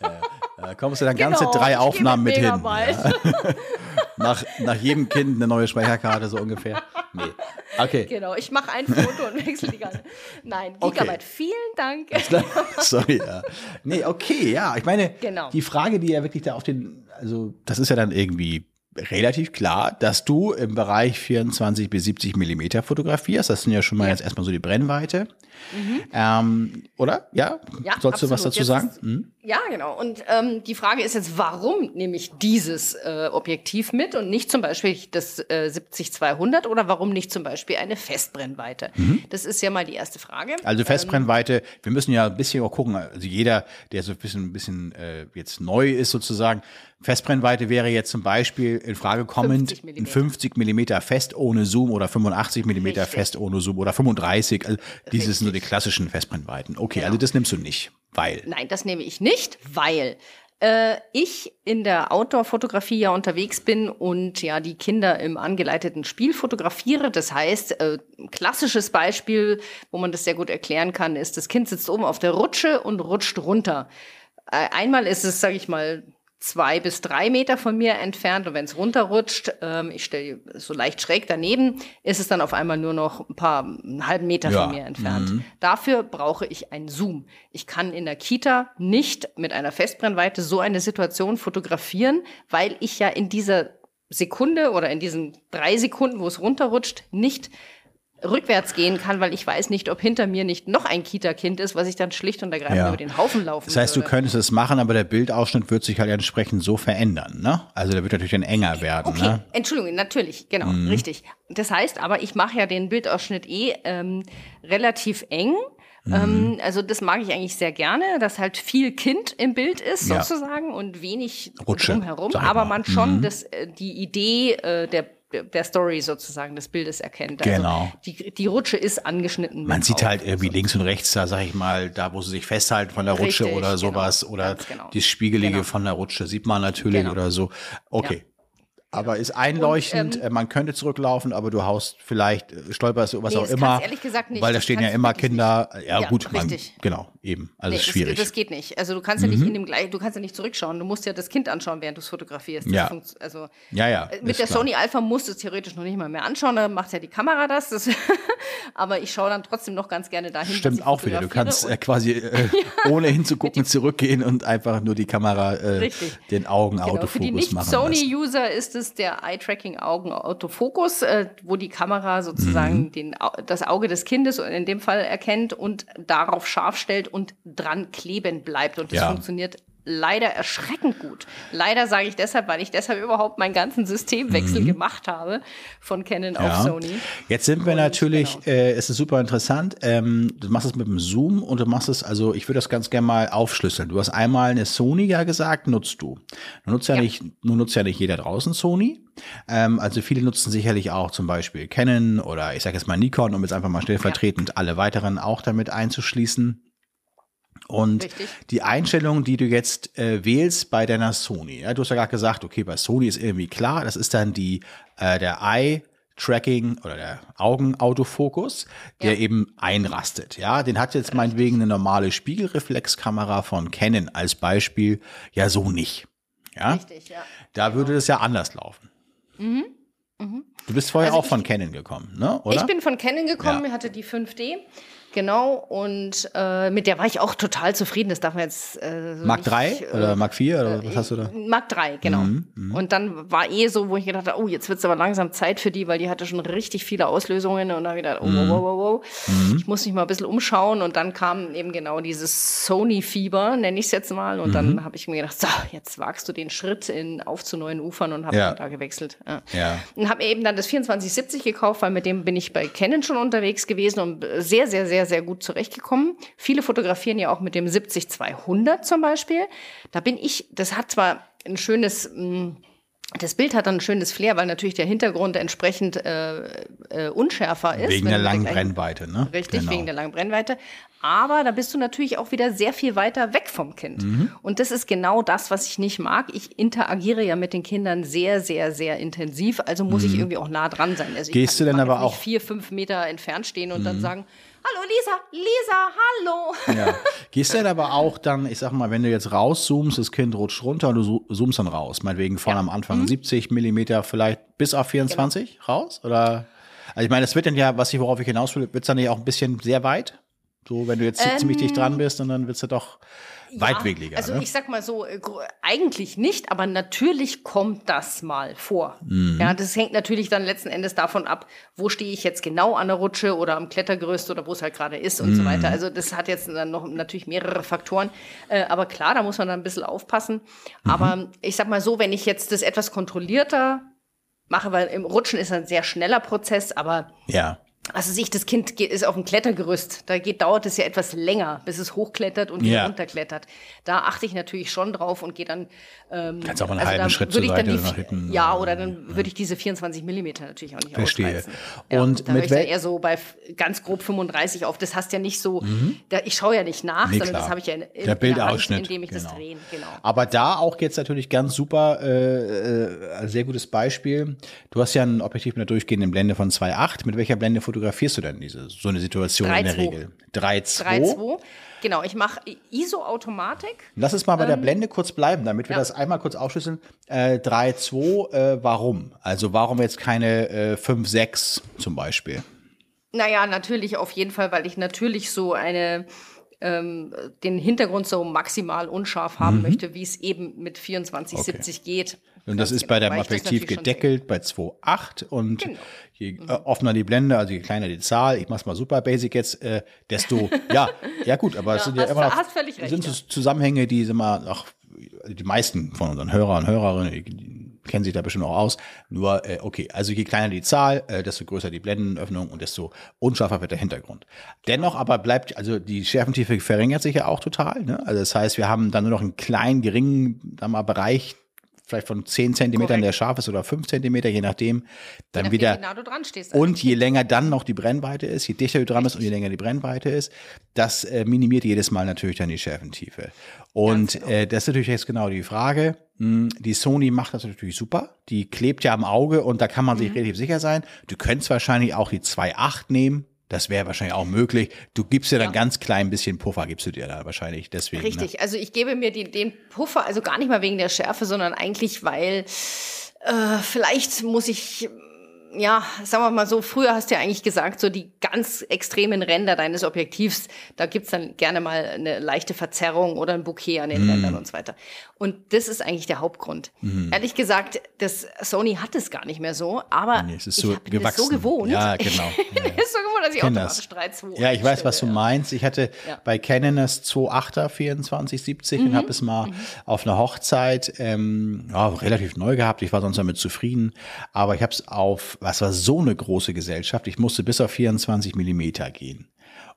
Speaker 1: ja, da kommst du dann ganze
Speaker 2: Genau,
Speaker 1: drei
Speaker 2: ich gehe
Speaker 1: Aufnahmen mit, hin.
Speaker 2: Megabyte.
Speaker 1: Nach, nach jedem Kind eine neue Speicherkarte, so ungefähr. Nee. Okay.
Speaker 2: Genau, ich mache ein Foto und wechsle die ganze. Nein,
Speaker 1: Okay.
Speaker 2: Gigabyte, vielen Dank.
Speaker 1: Sorry, ja. Nee, okay, ja. Ich meine,
Speaker 2: Genau.
Speaker 1: die Frage, die ja wirklich da auf den, also das ist ja dann irgendwie relativ klar, dass du im Bereich 24 bis 70 Millimeter fotografierst. Das sind ja schon mal jetzt erstmal so die Brennweite. Ähm, oder? Ja?
Speaker 2: Mhm. Ja,
Speaker 1: Sollst du was
Speaker 2: absolut.
Speaker 1: dazu
Speaker 2: Jetzt
Speaker 1: sagen?
Speaker 2: ist-
Speaker 1: Hm?
Speaker 2: Ja, genau. Und ähm, die Frage ist jetzt, warum nehme ich dieses äh, Objektiv mit und nicht zum Beispiel das äh, 70-200 oder warum nicht zum Beispiel eine Festbrennweite? Das ist ja mal die erste Frage.
Speaker 1: Mhm. Also Festbrennweite, wir müssen ja ein bisschen auch gucken, also jeder, der so ein bisschen, ein bisschen äh, jetzt neu ist sozusagen, Festbrennweite wäre jetzt zum Beispiel in Frage kommend
Speaker 2: 50
Speaker 1: ein
Speaker 2: Millimeter.
Speaker 1: 50 Millimeter fest ohne Zoom oder 85 Millimeter
Speaker 2: Richtig.
Speaker 1: fest ohne Zoom oder 35, also diese sind so die klassischen Festbrennweiten. Okay,
Speaker 2: Genau.
Speaker 1: also das nimmst du nicht, weil.
Speaker 2: Nein, das nehme ich nicht, weil äh, ich in der Outdoor-Fotografie ja unterwegs bin und ja die Kinder im angeleiteten Spiel fotografiere. Das heißt, äh, ein klassisches Beispiel, wo man das sehr gut erklären kann, ist, das Kind sitzt oben auf der Rutsche und rutscht runter. äh, einmal ist es, sage ich mal, zwei bis drei Meter von mir entfernt und wenn es runterrutscht, ähm, ich stelle so leicht schräg daneben, ist es dann auf einmal nur noch ein paar einen halben Meter
Speaker 1: Ja.
Speaker 2: von mir entfernt.
Speaker 1: Mhm.
Speaker 2: Dafür brauche ich einen Zoom. Ich kann in der Kita nicht mit einer Festbrennweite so eine Situation fotografieren, weil ich ja in dieser Sekunde oder in diesen drei Sekunden, wo es runterrutscht, nicht rückwärts gehen kann, weil ich weiß nicht, ob hinter mir nicht noch ein Kita-Kind ist, was ich dann schlicht und ergreifend
Speaker 1: Ja.
Speaker 2: über den Haufen laufen
Speaker 1: Das heißt, du
Speaker 2: würde.
Speaker 1: könntest es machen, aber der Bildausschnitt wird sich halt entsprechend so verändern, ne? Also der wird natürlich dann enger werden,
Speaker 2: Okay,
Speaker 1: ne?
Speaker 2: Entschuldigung, natürlich, genau, richtig. Das heißt aber, ich mache ja den Bildausschnitt eh ähm, relativ eng.
Speaker 1: Mhm.
Speaker 2: Ähm, also das mag ich eigentlich sehr gerne, dass halt viel Kind im Bild ist
Speaker 1: Ja.
Speaker 2: sozusagen und wenig
Speaker 1: Rutsche,
Speaker 2: drumherum, aber man schon
Speaker 1: Mhm.
Speaker 2: das, äh, die Idee äh, der der Story sozusagen des Bildes erkennt. Also
Speaker 1: Genau.
Speaker 2: Die, die Rutsche ist angeschnitten.
Speaker 1: Man sieht halt irgendwie links und rechts da, sag ich mal, da wo sie sich festhalten von der Rutsche
Speaker 2: Richtig,
Speaker 1: oder sowas
Speaker 2: genau,
Speaker 1: oder
Speaker 2: genau.
Speaker 1: die Spiegelige
Speaker 2: Genau.
Speaker 1: von der Rutsche sieht man natürlich
Speaker 2: Genau.
Speaker 1: oder so. Okay. Aber ist einleuchtend,
Speaker 2: Und, ähm,
Speaker 1: äh, man könnte zurücklaufen, aber du haust vielleicht, äh, stolperst du was
Speaker 2: Nee,
Speaker 1: auch
Speaker 2: das
Speaker 1: immer.
Speaker 2: ehrlich gesagt nicht.
Speaker 1: Weil da
Speaker 2: Das
Speaker 1: stehen ja immer Kinder. Ja,
Speaker 2: Ja,
Speaker 1: gut, man, genau, eben. Also
Speaker 2: Nee,
Speaker 1: ist
Speaker 2: das-
Speaker 1: schwierig. Mhm.
Speaker 2: Das, geht nicht. Also du kannst ja nicht in dem gleich, du kannst ja nicht zurückschauen. Du musst ja das Kind anschauen, während du es fotografierst. Das
Speaker 1: Ja.
Speaker 2: Also
Speaker 1: ja, ja.
Speaker 2: äh, mit der
Speaker 1: klar.
Speaker 2: Sony Alpha musst du es theoretisch noch nicht mal mehr anschauen, da macht ja die Kamera das. das aber ich schaue dann trotzdem noch ganz gerne dahin.
Speaker 1: Stimmt auch wieder. Du kannst äh, quasi äh, ohne hinzugucken zurückgehen und einfach nur die Kamera äh, den Augen
Speaker 2: Genau, für die
Speaker 1: Autofokus machen lassen.
Speaker 2: Nicht-Sony-User ist es der Eye-Tracking-Augen-Autofokus, äh, wo die Kamera sozusagen
Speaker 1: Mhm.
Speaker 2: den, das Auge des Kindes in dem Fall erkennt und darauf scharf stellt und dran kleben bleibt. Und das
Speaker 1: Ja.
Speaker 2: funktioniert leider erschreckend gut. Leider sage ich deshalb, weil ich deshalb überhaupt meinen ganzen Systemwechsel gemacht habe von Canon auf
Speaker 1: Mhm. Ja.
Speaker 2: Sony.
Speaker 1: Jetzt sind wir
Speaker 2: Und,
Speaker 1: natürlich,
Speaker 2: genau.
Speaker 1: äh, es ist super interessant. Ähm, du machst es mit dem Zoom und du machst es, also ich würde das ganz gerne mal aufschlüsseln. Du hast einmal eine Sony ja gesagt, nutzt du. Du nutzt ja,
Speaker 2: Ja.
Speaker 1: nicht, nur nutzt ja nicht jeder draußen Sony. Ähm, also viele nutzen sicherlich auch zum Beispiel Canon oder ich sage jetzt mal Nikon, um jetzt einfach mal stellvertretend alle weiteren auch damit einzuschließen. Und
Speaker 2: Richtig.
Speaker 1: die Einstellung, die du jetzt äh, wählst bei deiner Sony, ja, du hast ja gerade gesagt, okay, bei Sony ist irgendwie klar, das ist dann die äh, der Eye Tracking oder der Augenautofokus, der
Speaker 2: Ja.
Speaker 1: eben einrastet. Ja, den hat jetzt meinetwegen eine normale Spiegelreflexkamera von Canon als Beispiel ja so nicht. Ja,
Speaker 2: Richtig, ja.
Speaker 1: da würde das ja anders laufen. Du bist vorher
Speaker 2: Also
Speaker 1: auch von Canon gekommen, ne? Oder?
Speaker 2: Ich bin von Canon gekommen,
Speaker 1: Ja.
Speaker 2: hatte die 5D. Genau, und äh, mit der war ich auch total zufrieden. Das darf man jetzt. Äh, so
Speaker 1: Mark
Speaker 2: nicht,
Speaker 1: 3
Speaker 2: äh,
Speaker 1: oder Mark 4 oder was hast du da?
Speaker 2: Mark 3, genau.
Speaker 1: Mhm,
Speaker 2: Und dann war eh so, wo ich gedacht habe, oh, jetzt wird es aber langsam Zeit für die, weil die hatte schon richtig viele Auslösungen und dann habe ich gedacht, oh,
Speaker 1: Mhm.
Speaker 2: wow, wow, wow, wow. Ich muss mich mal ein bisschen umschauen und dann kam eben genau dieses Sony-Fieber, nenne ich es jetzt mal. Und
Speaker 1: Mhm.
Speaker 2: dann habe ich mir gedacht, so, jetzt wagst du den Schritt in, auf zu neuen Ufern und habe
Speaker 1: Ja.
Speaker 2: da gewechselt. Ja.
Speaker 1: Ja.
Speaker 2: Und habe mir eben dann das 2470 gekauft, weil mit dem bin ich bei Canon schon unterwegs gewesen und sehr, sehr, sehr, sehr gut zurechtgekommen. Viele fotografieren ja auch mit dem 70-200 zum Beispiel. Da bin ich, das hat zwar ein schönes, mh, das Bild hat dann ein schönes Flair, weil natürlich der Hintergrund entsprechend äh, äh, unschärfer ist.
Speaker 1: Wegen der langen Brennweite, ne?
Speaker 2: Richtig,
Speaker 1: Genau.
Speaker 2: wegen der langen Brennweite. Aber da bist du natürlich auch wieder sehr viel weiter weg vom Kind.
Speaker 1: Mhm.
Speaker 2: Und das ist genau das, was ich nicht mag. Ich interagiere ja mit den Kindern sehr, sehr, sehr intensiv. Also muss ich irgendwie auch nah dran sein. Also
Speaker 1: Mhm. Gehst du denn aber auch- Mhm.
Speaker 2: vier, fünf Meter entfernt stehen und dann sagen, hallo Lisa, Lisa, hallo.
Speaker 1: Ja. Gehst du denn aber auch dann, ich sag mal, wenn du jetzt rauszoomst, das Kind rutscht runter und du zo- zoomst dann raus, meinetwegen vorne
Speaker 2: Ja. Mhm.
Speaker 1: am Anfang 70 Millimeter, vielleicht bis auf 24
Speaker 2: Genau.
Speaker 1: raus? Oder? Also ich meine, das wird dann ja, was ich, worauf ich hinaus will, wird dann ja auch ein bisschen sehr weit. So, wenn du jetzt ziemlich dicht dran bist und dann wird's ja doch weitwinkliger.
Speaker 2: Also
Speaker 1: ne?
Speaker 2: ich sag mal so, äh, eigentlich nicht, aber natürlich kommt das mal vor.
Speaker 1: Mhm.
Speaker 2: Ja, das hängt natürlich dann letzten Endes davon ab, wo stehe ich jetzt genau an der Rutsche oder am Klettergerüst oder wo es halt gerade ist und
Speaker 1: Mhm.
Speaker 2: so weiter. Also das hat jetzt dann noch natürlich mehrere Faktoren. Äh, aber klar, da muss man dann ein bisschen aufpassen.
Speaker 1: Mhm.
Speaker 2: Aber ich sag mal so, wenn ich jetzt das etwas kontrollierter mache, weil im Rutschen ist ein sehr schneller Prozess, aber
Speaker 1: ja.
Speaker 2: Also sich das Kind ist auf dem Klettergerüst. Da geht, dauert es ja etwas länger, bis es hochklettert und wieder
Speaker 1: Ja.
Speaker 2: runterklettert. Da achte ich natürlich schon drauf und gehe dann. Ähm,
Speaker 1: Kannst auch einen
Speaker 2: also
Speaker 1: halben Schritt zur Seite
Speaker 2: die,
Speaker 1: nach hinten
Speaker 2: Ja,
Speaker 1: oder-
Speaker 2: dann würde ich diese 24 Millimeter natürlich auch nicht
Speaker 1: Verstehe.
Speaker 2: ausreizen. Ja,
Speaker 1: Und
Speaker 2: da
Speaker 1: mit
Speaker 2: ich dann eher so bei ganz grob 35 auf. Das hast ja nicht so. Da, ich schaue ja nicht nach,
Speaker 1: Mhm. Nee,
Speaker 2: sondern
Speaker 1: klar.
Speaker 2: das habe ich ja in, in
Speaker 1: Der
Speaker 2: in Hand,
Speaker 1: Bildausschnitt,
Speaker 2: indem ich das
Speaker 1: genau.
Speaker 2: drehen. Genau.
Speaker 1: Aber da auch jetzt natürlich ganz super, äh, äh, ein sehr gutes Beispiel. Du hast ja ein Objektiv mit einer durchgehenden Blende von 2,8. Mit welcher Blende fotografierst du denn diese so eine Situation in der
Speaker 2: 3,2.
Speaker 1: Regel? 3,2.
Speaker 2: 3,2. genau. Ich mache ISO-Automatik.
Speaker 1: Lass es mal bei der Blende kurz bleiben, damit wir
Speaker 2: Ähm, ja.
Speaker 1: das einmal kurz aufschlüsseln. Äh, 3, 2, äh, warum? Also warum jetzt keine äh, 5, 6 zum Beispiel?
Speaker 2: Naja, natürlich auf jeden Fall, weil ich natürlich so eine ähm, den Hintergrund so maximal unscharf haben möchte, wie es eben mit 2470 geht.
Speaker 1: Mhm. Und das ist bei
Speaker 2: genau, das
Speaker 1: Objektiv gedeckelt bei 2,8 und
Speaker 2: Genau.
Speaker 1: je äh, offener die Blende, also je kleiner die Zahl, ich mach's mal super basic jetzt, äh, desto, ja, ja gut, aber es
Speaker 2: Ja,
Speaker 1: sind ja immer noch,
Speaker 2: recht,
Speaker 1: sind so Zusammenhänge, die sind mal, ach, die meisten von unseren Hörern und Hörerinnen, die, kennen sich da bestimmt auch aus, nur, äh, okay, also je kleiner die Zahl, äh, desto größer die Blendenöffnung und desto unscharfer wird der Hintergrund. Dennoch aber bleibt, also die Schärfentiefe verringert sich ja auch total, ne? also das heißt, wir haben dann nur noch einen kleinen, geringen, mal Bereich, vielleicht von 10 Zentimetern,
Speaker 2: Korrekt.
Speaker 1: der scharf ist oder 5 Zentimeter, je nachdem. Dann
Speaker 2: nachdem,
Speaker 1: wieder.
Speaker 2: wie nah du dran stehst.
Speaker 1: Und je länger dann noch die Brennweite ist, je dichter du dran bist und je länger die Brennweite ist, das äh, minimiert jedes Mal natürlich dann die Schärfentiefe. Und
Speaker 2: genau.
Speaker 1: äh, das ist natürlich jetzt genau die Frage. Hm, Die Sony macht das natürlich super. Die klebt ja am Auge und da kann man
Speaker 2: Mhm.
Speaker 1: sich relativ sicher sein. Du könntest wahrscheinlich auch die 2.8 nehmen. Das wäre wahrscheinlich auch möglich. Du gibst dir dann ganz klein bisschen Puffer, gibst du dir da wahrscheinlich. Deswegen. Ne?
Speaker 2: Richtig, also ich gebe mir die, den Puffer, also gar nicht mal wegen der Schärfe, sondern eigentlich, weil äh, vielleicht muss ich, ja, sagen wir mal so, früher hast du ja eigentlich gesagt, so die ganz extremen Ränder deines Objektivs, da gibt's dann gerne mal eine leichte Verzerrung oder ein Bouquet an den
Speaker 1: Mhm.
Speaker 2: Rändern und so weiter. Und das ist eigentlich der Hauptgrund. Ehrlich gesagt, das Sony hat es gar nicht mehr so, aber
Speaker 1: Nee, es ist
Speaker 2: ich
Speaker 1: so
Speaker 2: das
Speaker 1: gewachsen.
Speaker 2: so gewohnt.
Speaker 1: Ja, genau.
Speaker 2: Ich bin mir so gewohnt, dass ich automatisch
Speaker 1: das.
Speaker 2: 3, 2
Speaker 1: Ja, ich weiß, was du
Speaker 2: ja.
Speaker 1: meinst. Ich hatte
Speaker 2: Ja.
Speaker 1: bei Canon das 2.8er 2470
Speaker 2: Mhm.
Speaker 1: und habe es mal auf einer Hochzeit ähm, ja, relativ neu gehabt. Ich war sonst damit zufrieden. Aber ich habe es auf, was war so eine große Gesellschaft, ich musste bis auf 24 Millimeter gehen.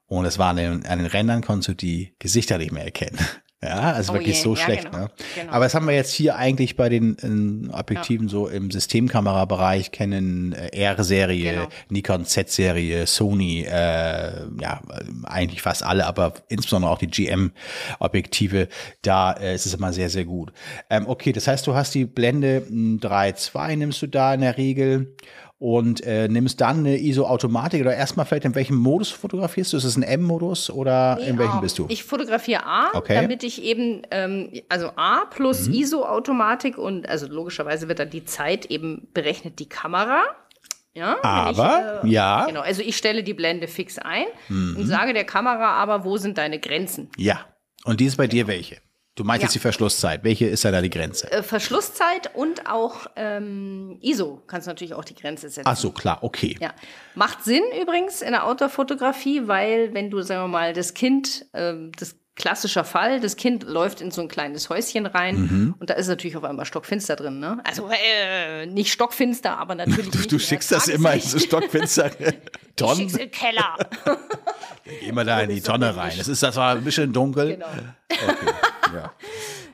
Speaker 1: Und es war an den, an den Rändern, konntest du die Gesichter nicht mehr erkennen. Ja, also
Speaker 2: Oh
Speaker 1: wirklich
Speaker 2: je,
Speaker 1: so
Speaker 2: ja,
Speaker 1: schlecht.
Speaker 2: genau,
Speaker 1: Ne?
Speaker 2: genau.
Speaker 1: Aber das haben wir jetzt hier eigentlich bei den ähm, Objektiven so im Systemkamerabereich, Canon äh, R-Serie,
Speaker 2: Genau.
Speaker 1: Nikon Z-Serie, Sony, äh, ja, eigentlich fast alle, aber insbesondere auch die GM-Objektive, da äh, ist es immer sehr, sehr gut. Ähm, okay, das heißt, du hast die Blende mh, 3.2, nimmst du da in der Regel und äh, nimmst dann eine ISO-Automatik oder erstmal vielleicht in welchem Modus fotografierst du? Ist es ein M-Modus oder in welchem
Speaker 2: A.
Speaker 1: bist du?
Speaker 2: Ich fotografiere A,
Speaker 1: Okay. Mhm.
Speaker 2: damit ich eben, ähm, also A plus ISO-Automatik und also logischerweise wird dann die Zeit eben berechnet, die Kamera. Ja,
Speaker 1: Aber,
Speaker 2: ich, äh,
Speaker 1: ja.
Speaker 2: Genau, also ich stelle die Blende fix ein
Speaker 1: Mhm.
Speaker 2: und sage der Kamera aber, wo sind deine Grenzen?
Speaker 1: Ja. Und die ist bei dir welche? Du meinst
Speaker 2: Ja.
Speaker 1: jetzt die Verschlusszeit. Welche ist da, da die Grenze?
Speaker 2: Äh, Verschlusszeit und auch ähm, ISO kannst du natürlich auch die Grenze setzen.
Speaker 1: Ach so, klar, okay.
Speaker 2: Ja, macht Sinn übrigens in der Outdoor-Fotografie, weil wenn du, sagen wir mal, das Kind, ähm, das klassischer Fall, das Kind läuft in so ein kleines Häuschen rein
Speaker 1: Mhm.
Speaker 2: und da ist natürlich auf einmal stockfinster drin, ne? Also äh, nicht stockfinster, aber natürlich
Speaker 1: Du, du schickst das immer in so.
Speaker 2: Ich
Speaker 1: Tonnen.
Speaker 2: den Keller.
Speaker 1: Geh mal da in die Tonne rein. Das ist, das war ein bisschen dunkel.
Speaker 2: genau.
Speaker 1: Okay. Ja.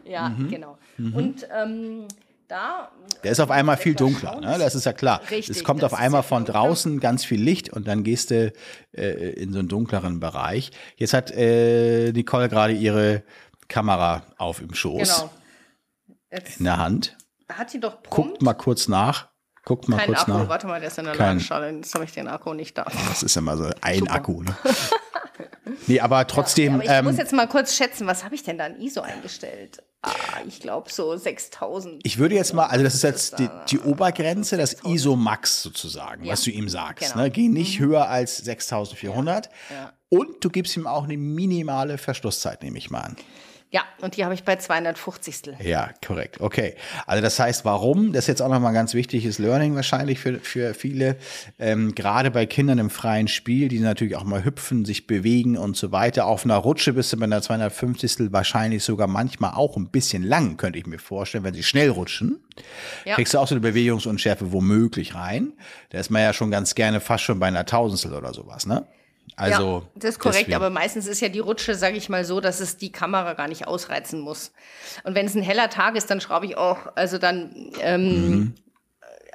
Speaker 2: Ja,
Speaker 1: Mhm.
Speaker 2: genau. Und ähm, da
Speaker 1: Der ist auf einmal viel dunkler, ne? das ist ja klar.
Speaker 2: Richtig,
Speaker 1: es kommt auf einmal von draußen ganz viel Licht und dann gehst du äh, in so einen dunkleren Bereich. Jetzt hat äh, Nicole gerade ihre Kamera auf im Schoß
Speaker 2: genau. Jetzt
Speaker 1: in der Hand.
Speaker 2: hat sie doch prompt
Speaker 1: Guckt mal kurz nach. Guckt mal
Speaker 2: kein
Speaker 1: kurz
Speaker 2: Akku.
Speaker 1: nach.
Speaker 2: Warte mal, der ist in der
Speaker 1: Kein-
Speaker 2: Ladeschale. Jetzt habe ich den Akku nicht da.
Speaker 1: Das ist immer so ein
Speaker 2: Super.
Speaker 1: Akku. Ne? nee, aber trotzdem.
Speaker 2: Aber ich
Speaker 1: ähm,
Speaker 2: muss jetzt mal kurz schätzen, was habe ich denn da an ISO eingestellt? Ah, ich glaube so 6000.
Speaker 1: Ich würde jetzt mal, also das ist jetzt die, die Obergrenze, das ISO Max sozusagen, was du ihm sagst.
Speaker 2: genau.
Speaker 1: Ne? Geh nicht höher als 6400.
Speaker 2: Ja.
Speaker 1: Und du gibst ihm auch eine minimale Verschlusszeit, nehme ich mal an.
Speaker 2: Ja, und die habe ich bei 250.
Speaker 1: Ja, korrekt. Okay. Also das heißt, warum? Das ist jetzt auch nochmal ein ganz wichtiges Learning wahrscheinlich für, für viele. Ähm, gerade bei Kindern im freien Spiel, die natürlich auch mal hüpfen, sich bewegen und so weiter. Auf einer Rutsche bist du bei einer 250. wahrscheinlich sogar manchmal auch ein bisschen lang, könnte ich mir vorstellen, wenn sie schnell rutschen.
Speaker 2: Ja.
Speaker 1: Kriegst du auch so eine Bewegungsunschärfe womöglich rein. Da ist man ja schon ganz gerne fast schon bei einer Tausendstel oder sowas, ne? Also.
Speaker 2: ja, das ist korrekt,
Speaker 1: deswegen.
Speaker 2: aber meistens ist ja die Rutsche, sage ich mal so, dass es die Kamera gar nicht ausreizen muss. Und wenn es ein heller Tag ist, dann schraube ich auch, also dann, ähm,
Speaker 1: Mhm.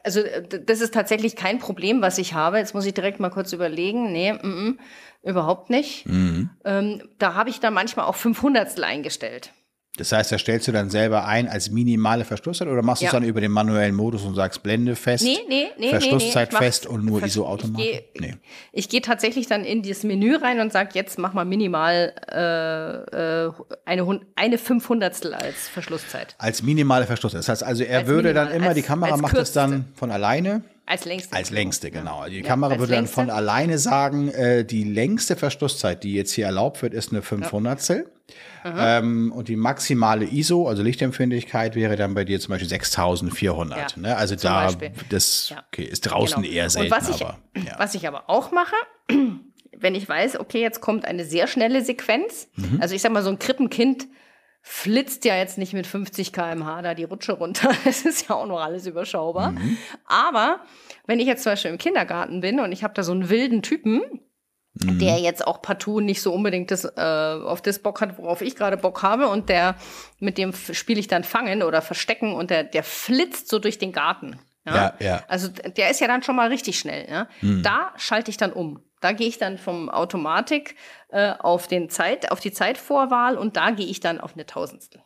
Speaker 2: also äh, das ist tatsächlich kein Problem, was ich habe. Jetzt muss ich direkt mal kurz überlegen. Nee, mm, mm, überhaupt nicht.
Speaker 1: Mhm.
Speaker 2: Ähm, da habe ich dann manchmal auch 500 eingestellt.
Speaker 1: Das heißt, da stellst du dann selber ein als minimale Verschlusszeit oder machst du
Speaker 2: Ja.
Speaker 1: es dann über den manuellen Modus und sagst Blende fest,
Speaker 2: Nee, nee, nee,
Speaker 1: Verschlusszeit fest und nur
Speaker 2: Versch-
Speaker 1: ISO-Automat?
Speaker 2: Ich gehe
Speaker 1: Nee.
Speaker 2: geh tatsächlich dann in dieses Menü rein und sage, jetzt mach mal minimal äh, äh, eine, eine Fünfhundertstel als Verschlusszeit.
Speaker 1: Als minimale Verschlusszeit. Das heißt also, er
Speaker 2: Als
Speaker 1: würde dann
Speaker 2: minimal,
Speaker 1: immer, die
Speaker 2: als-
Speaker 1: Kamera
Speaker 2: als
Speaker 1: macht das dann von alleine.
Speaker 2: Als längste.
Speaker 1: Als längste, genau. Die
Speaker 2: Ja,
Speaker 1: Kamera würde dann
Speaker 2: längste.
Speaker 1: von alleine sagen, äh, die längste Verschlusszeit, die jetzt hier erlaubt wird, ist eine 500stel. Ähm, und die maximale ISO, also Lichtempfindlichkeit, wäre dann bei dir zum Beispiel 6400.
Speaker 2: Ja,
Speaker 1: ne? Also da,
Speaker 2: Beispiel.
Speaker 1: das
Speaker 2: Ja.
Speaker 1: okay, ist draußen
Speaker 2: Genau.
Speaker 1: eher selten,
Speaker 2: Und was ich,
Speaker 1: aber ja.
Speaker 2: was ich aber auch mache, wenn ich weiß, okay, jetzt kommt eine sehr schnelle Sequenz.
Speaker 1: Mhm.
Speaker 2: Also ich sag mal, so ein Krippenkind flitzt ja jetzt nicht mit 50 km/h da die Rutsche runter. Das ist ja auch noch alles überschaubar.
Speaker 1: Mhm.
Speaker 2: Aber wenn ich jetzt zum Beispiel im Kindergarten bin und ich habe da so einen wilden Typen,
Speaker 1: Mhm.
Speaker 2: der jetzt auch partout nicht so unbedingt das, äh, auf das Bock hat, worauf ich gerade Bock habe und der, mit dem spiele ich dann Fangen oder Verstecken und der, der flitzt so durch den Garten.
Speaker 1: Ja, ja.
Speaker 2: Also der ist ja dann schon mal richtig schnell. Ja? Da schalte ich dann um. Da gehe ich dann vom Automatik äh, auf den Zeit, auf die Zeitvorwahl und da gehe ich dann auf eine Tausendstel.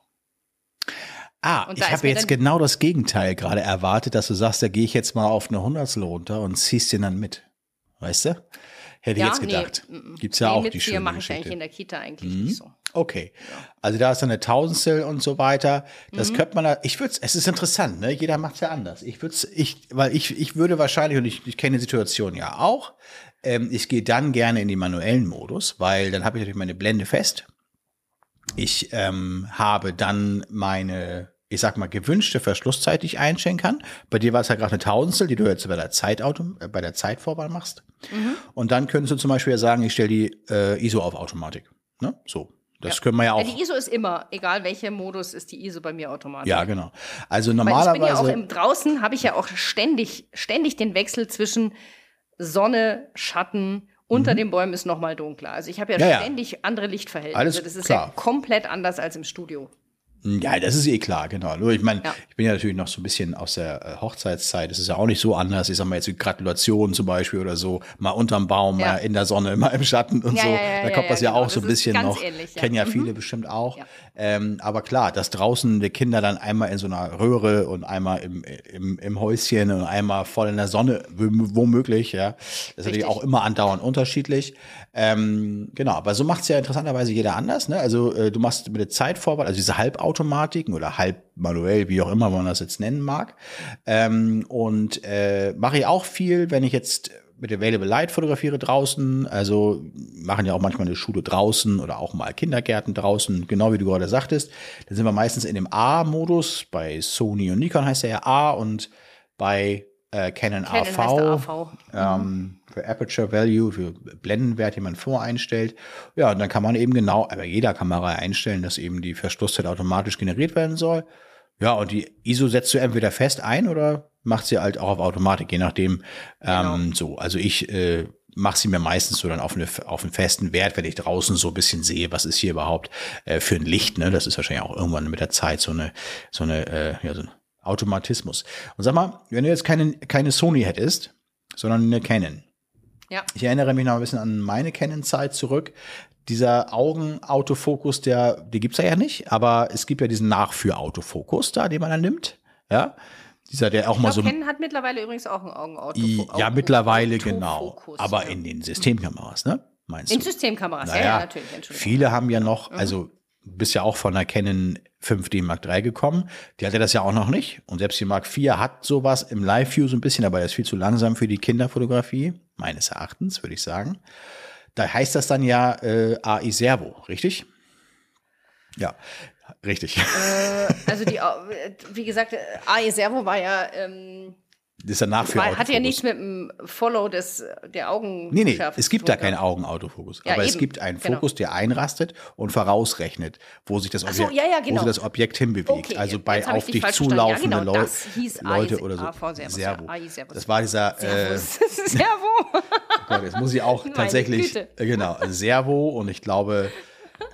Speaker 1: Ah,
Speaker 2: Und
Speaker 1: ich habe jetzt genau das Gegenteil gerade erwartet, dass du sagst, da gehe ich jetzt mal auf eine Hundertstel runter und ziehst den dann mit. Weißt du? Hätte ich jetzt gedacht.
Speaker 2: nee, mm, mm.
Speaker 1: Gibt's ja
Speaker 2: nee,
Speaker 1: auch die
Speaker 2: Mitzieher
Speaker 1: schöne
Speaker 2: mache ich eigentlich in der Kita eigentlich nicht so.
Speaker 1: Okay. Also da ist dann eine Tausendstel und so weiter. Das
Speaker 2: Mhm.
Speaker 1: könnte man, da- ich würde es ist interessant, ne? Jeder macht es ja anders. Ich würde ich, weil ich, ich würde wahrscheinlich, und ich, ich kenne die Situation ja auch, ähm, ich gehe dann gerne in den manuellen Modus, weil dann habe ich natürlich meine Blende fest. Ich ähm, habe dann meine, ich sag mal, gewünschte Verschlusszeit, die ich einstellen kann. Bei dir war es ja gerade eine Tausendstel, die du jetzt bei der Zeitauto, äh, bei der Zeitvorwahl machst.
Speaker 2: Mhm.
Speaker 1: Und dann könntest du zum Beispiel ja sagen, ich stelle die äh, ISO auf Automatik. Ne? So. Das können wir ja
Speaker 2: Ja,
Speaker 1: auch.
Speaker 2: die ISO ist immer, egal welcher Modus, ist die ISO bei mir automatisch.
Speaker 1: Ja, genau. Also
Speaker 2: Weil ich bin
Speaker 1: normalerweise.
Speaker 2: ja auch im draußen, habe ich ja auch ständig, ständig den Wechsel zwischen Sonne, Schatten, unter den Bäumen ist noch mal dunkler. Also ich habe ja,
Speaker 1: Mhm. Ja, ja.
Speaker 2: ständig andere Lichtverhältnisse.
Speaker 1: Alles
Speaker 2: das ist
Speaker 1: klar.
Speaker 2: ja komplett anders als im Studio.
Speaker 1: Ja, das ist eh klar, genau. Nur ich meine,
Speaker 2: Ja.
Speaker 1: ich bin ja natürlich noch so ein bisschen aus der äh, Hochzeitszeit. Das ist ja auch nicht so anders. Ich sag mal jetzt die Gratulation zum Beispiel oder so, mal unterm Baum,
Speaker 2: Ja.
Speaker 1: mal in der Sonne, mal im Schatten und
Speaker 2: Ja,
Speaker 1: so. da kommt das ja,
Speaker 2: genau.
Speaker 1: auch so ein bisschen noch.
Speaker 2: ähnlich, ja.
Speaker 1: Kennen ja
Speaker 2: Mhm.
Speaker 1: viele bestimmt auch. Ähm, aber klar, dass draußen die Kinder dann einmal in so einer Röhre und einmal im, im, im Häuschen und einmal voll in der Sonne, wom- womöglich, ja. Das ist natürlich
Speaker 2: Richtig.
Speaker 1: auch immer andauernd unterschiedlich. Ähm, genau, aber so macht es ja interessanterweise jeder anders. Ne? Also äh, du machst mit der Zeitvorwahl, also diese Halbautomatiken oder halb manuell, wie auch immer man das jetzt nennen mag. Ähm, und äh, mache ich auch viel, wenn ich jetzt mit Available Light fotografiere draußen. Also machen ja auch manchmal eine Schule draußen oder auch mal Kindergärten draußen, genau wie du gerade sagtest. Dann sind wir meistens in dem A-Modus. Bei Sony und Nikon heißt er ja A und bei äh, Canon, AV,
Speaker 2: AV.
Speaker 1: ähm, für Aperture Value, für Blendenwert, den man voreinstellt. Ja, und dann kann man eben genau bei jeder Kamera einstellen, dass eben die Verschlusszeit automatisch generiert werden soll. Ja, und die ISO setzt du entweder fest ein oder macht sie halt auch auf Automatik, je nachdem. Ähm, so, also ich äh, mache sie mir meistens so dann auf, eine, auf einen festen Wert, wenn ich draußen so ein bisschen sehe, was ist hier überhaupt äh, für ein Licht. Ne? Das ist wahrscheinlich auch irgendwann mit der Zeit so eine, so eine, äh, ja, so ein Automatismus. Und sag mal, wenn du jetzt keine, keine Sony hättest, sondern eine Canon.
Speaker 2: Ja.
Speaker 1: Ich erinnere mich noch ein bisschen an meine Canon-Zeit zurück. Dieser Augenautofokus, der, die gibt's ja, ja nicht, aber es gibt ja diesen Nachführautofokus da, den man dann nimmt. Ja. Dieser, der auch
Speaker 2: Ich
Speaker 1: mal
Speaker 2: glaub,
Speaker 1: so.
Speaker 2: Canon hat mittlerweile übrigens auch ein Augenauto.
Speaker 1: I- ja, mittlerweile genau.
Speaker 2: Autofokus,
Speaker 1: Aber
Speaker 2: ja.
Speaker 1: in den Systemkameras, ne? Meinst
Speaker 2: in
Speaker 1: du?
Speaker 2: Systemkameras, ja,
Speaker 1: Naja,
Speaker 2: ja, natürlich. Entschuldigung.
Speaker 1: Viele haben ja noch,
Speaker 2: Mhm.
Speaker 1: also bist ja auch von der Canon 5D Mark III gekommen. Die hatte das ja auch noch nicht. Und selbst die Mark IV hat sowas im Live-View so ein bisschen, aber er ist viel zu langsam für die Kinderfotografie, meines Erachtens, würde ich sagen. Da heißt das dann ja äh, AI Servo, richtig? Ja, richtig.
Speaker 2: Äh, also die, Au- wie gesagt, AE Servo war ja, ähm,
Speaker 1: Das ist der Nachführ
Speaker 2: war, hat ja nichts mit dem Follow des, der Augen
Speaker 1: Nee, nee, es gibt da keinen Augenautofokus.
Speaker 2: Ja,
Speaker 1: aber es
Speaker 2: eben.
Speaker 1: gibt einen
Speaker 2: Genau.
Speaker 1: Fokus, der einrastet und vorausrechnet, wo sich das
Speaker 2: Ach so,
Speaker 1: Objekt,
Speaker 2: ja, ja,
Speaker 1: wo
Speaker 2: genau.
Speaker 1: sich das Objekt hinbewegt.
Speaker 2: Okay,
Speaker 1: also bei auf
Speaker 2: dich
Speaker 1: zulaufende
Speaker 2: genau,
Speaker 1: Leu
Speaker 2: das hieß
Speaker 1: Leute
Speaker 2: AI
Speaker 1: oder so.
Speaker 2: AV Servus,
Speaker 1: Servo.
Speaker 2: Servus.
Speaker 1: Das war dieser, äh.
Speaker 2: Servo.
Speaker 1: oh Gott, jetzt muss ich auch tatsächlich, genau, Servo und ich glaube,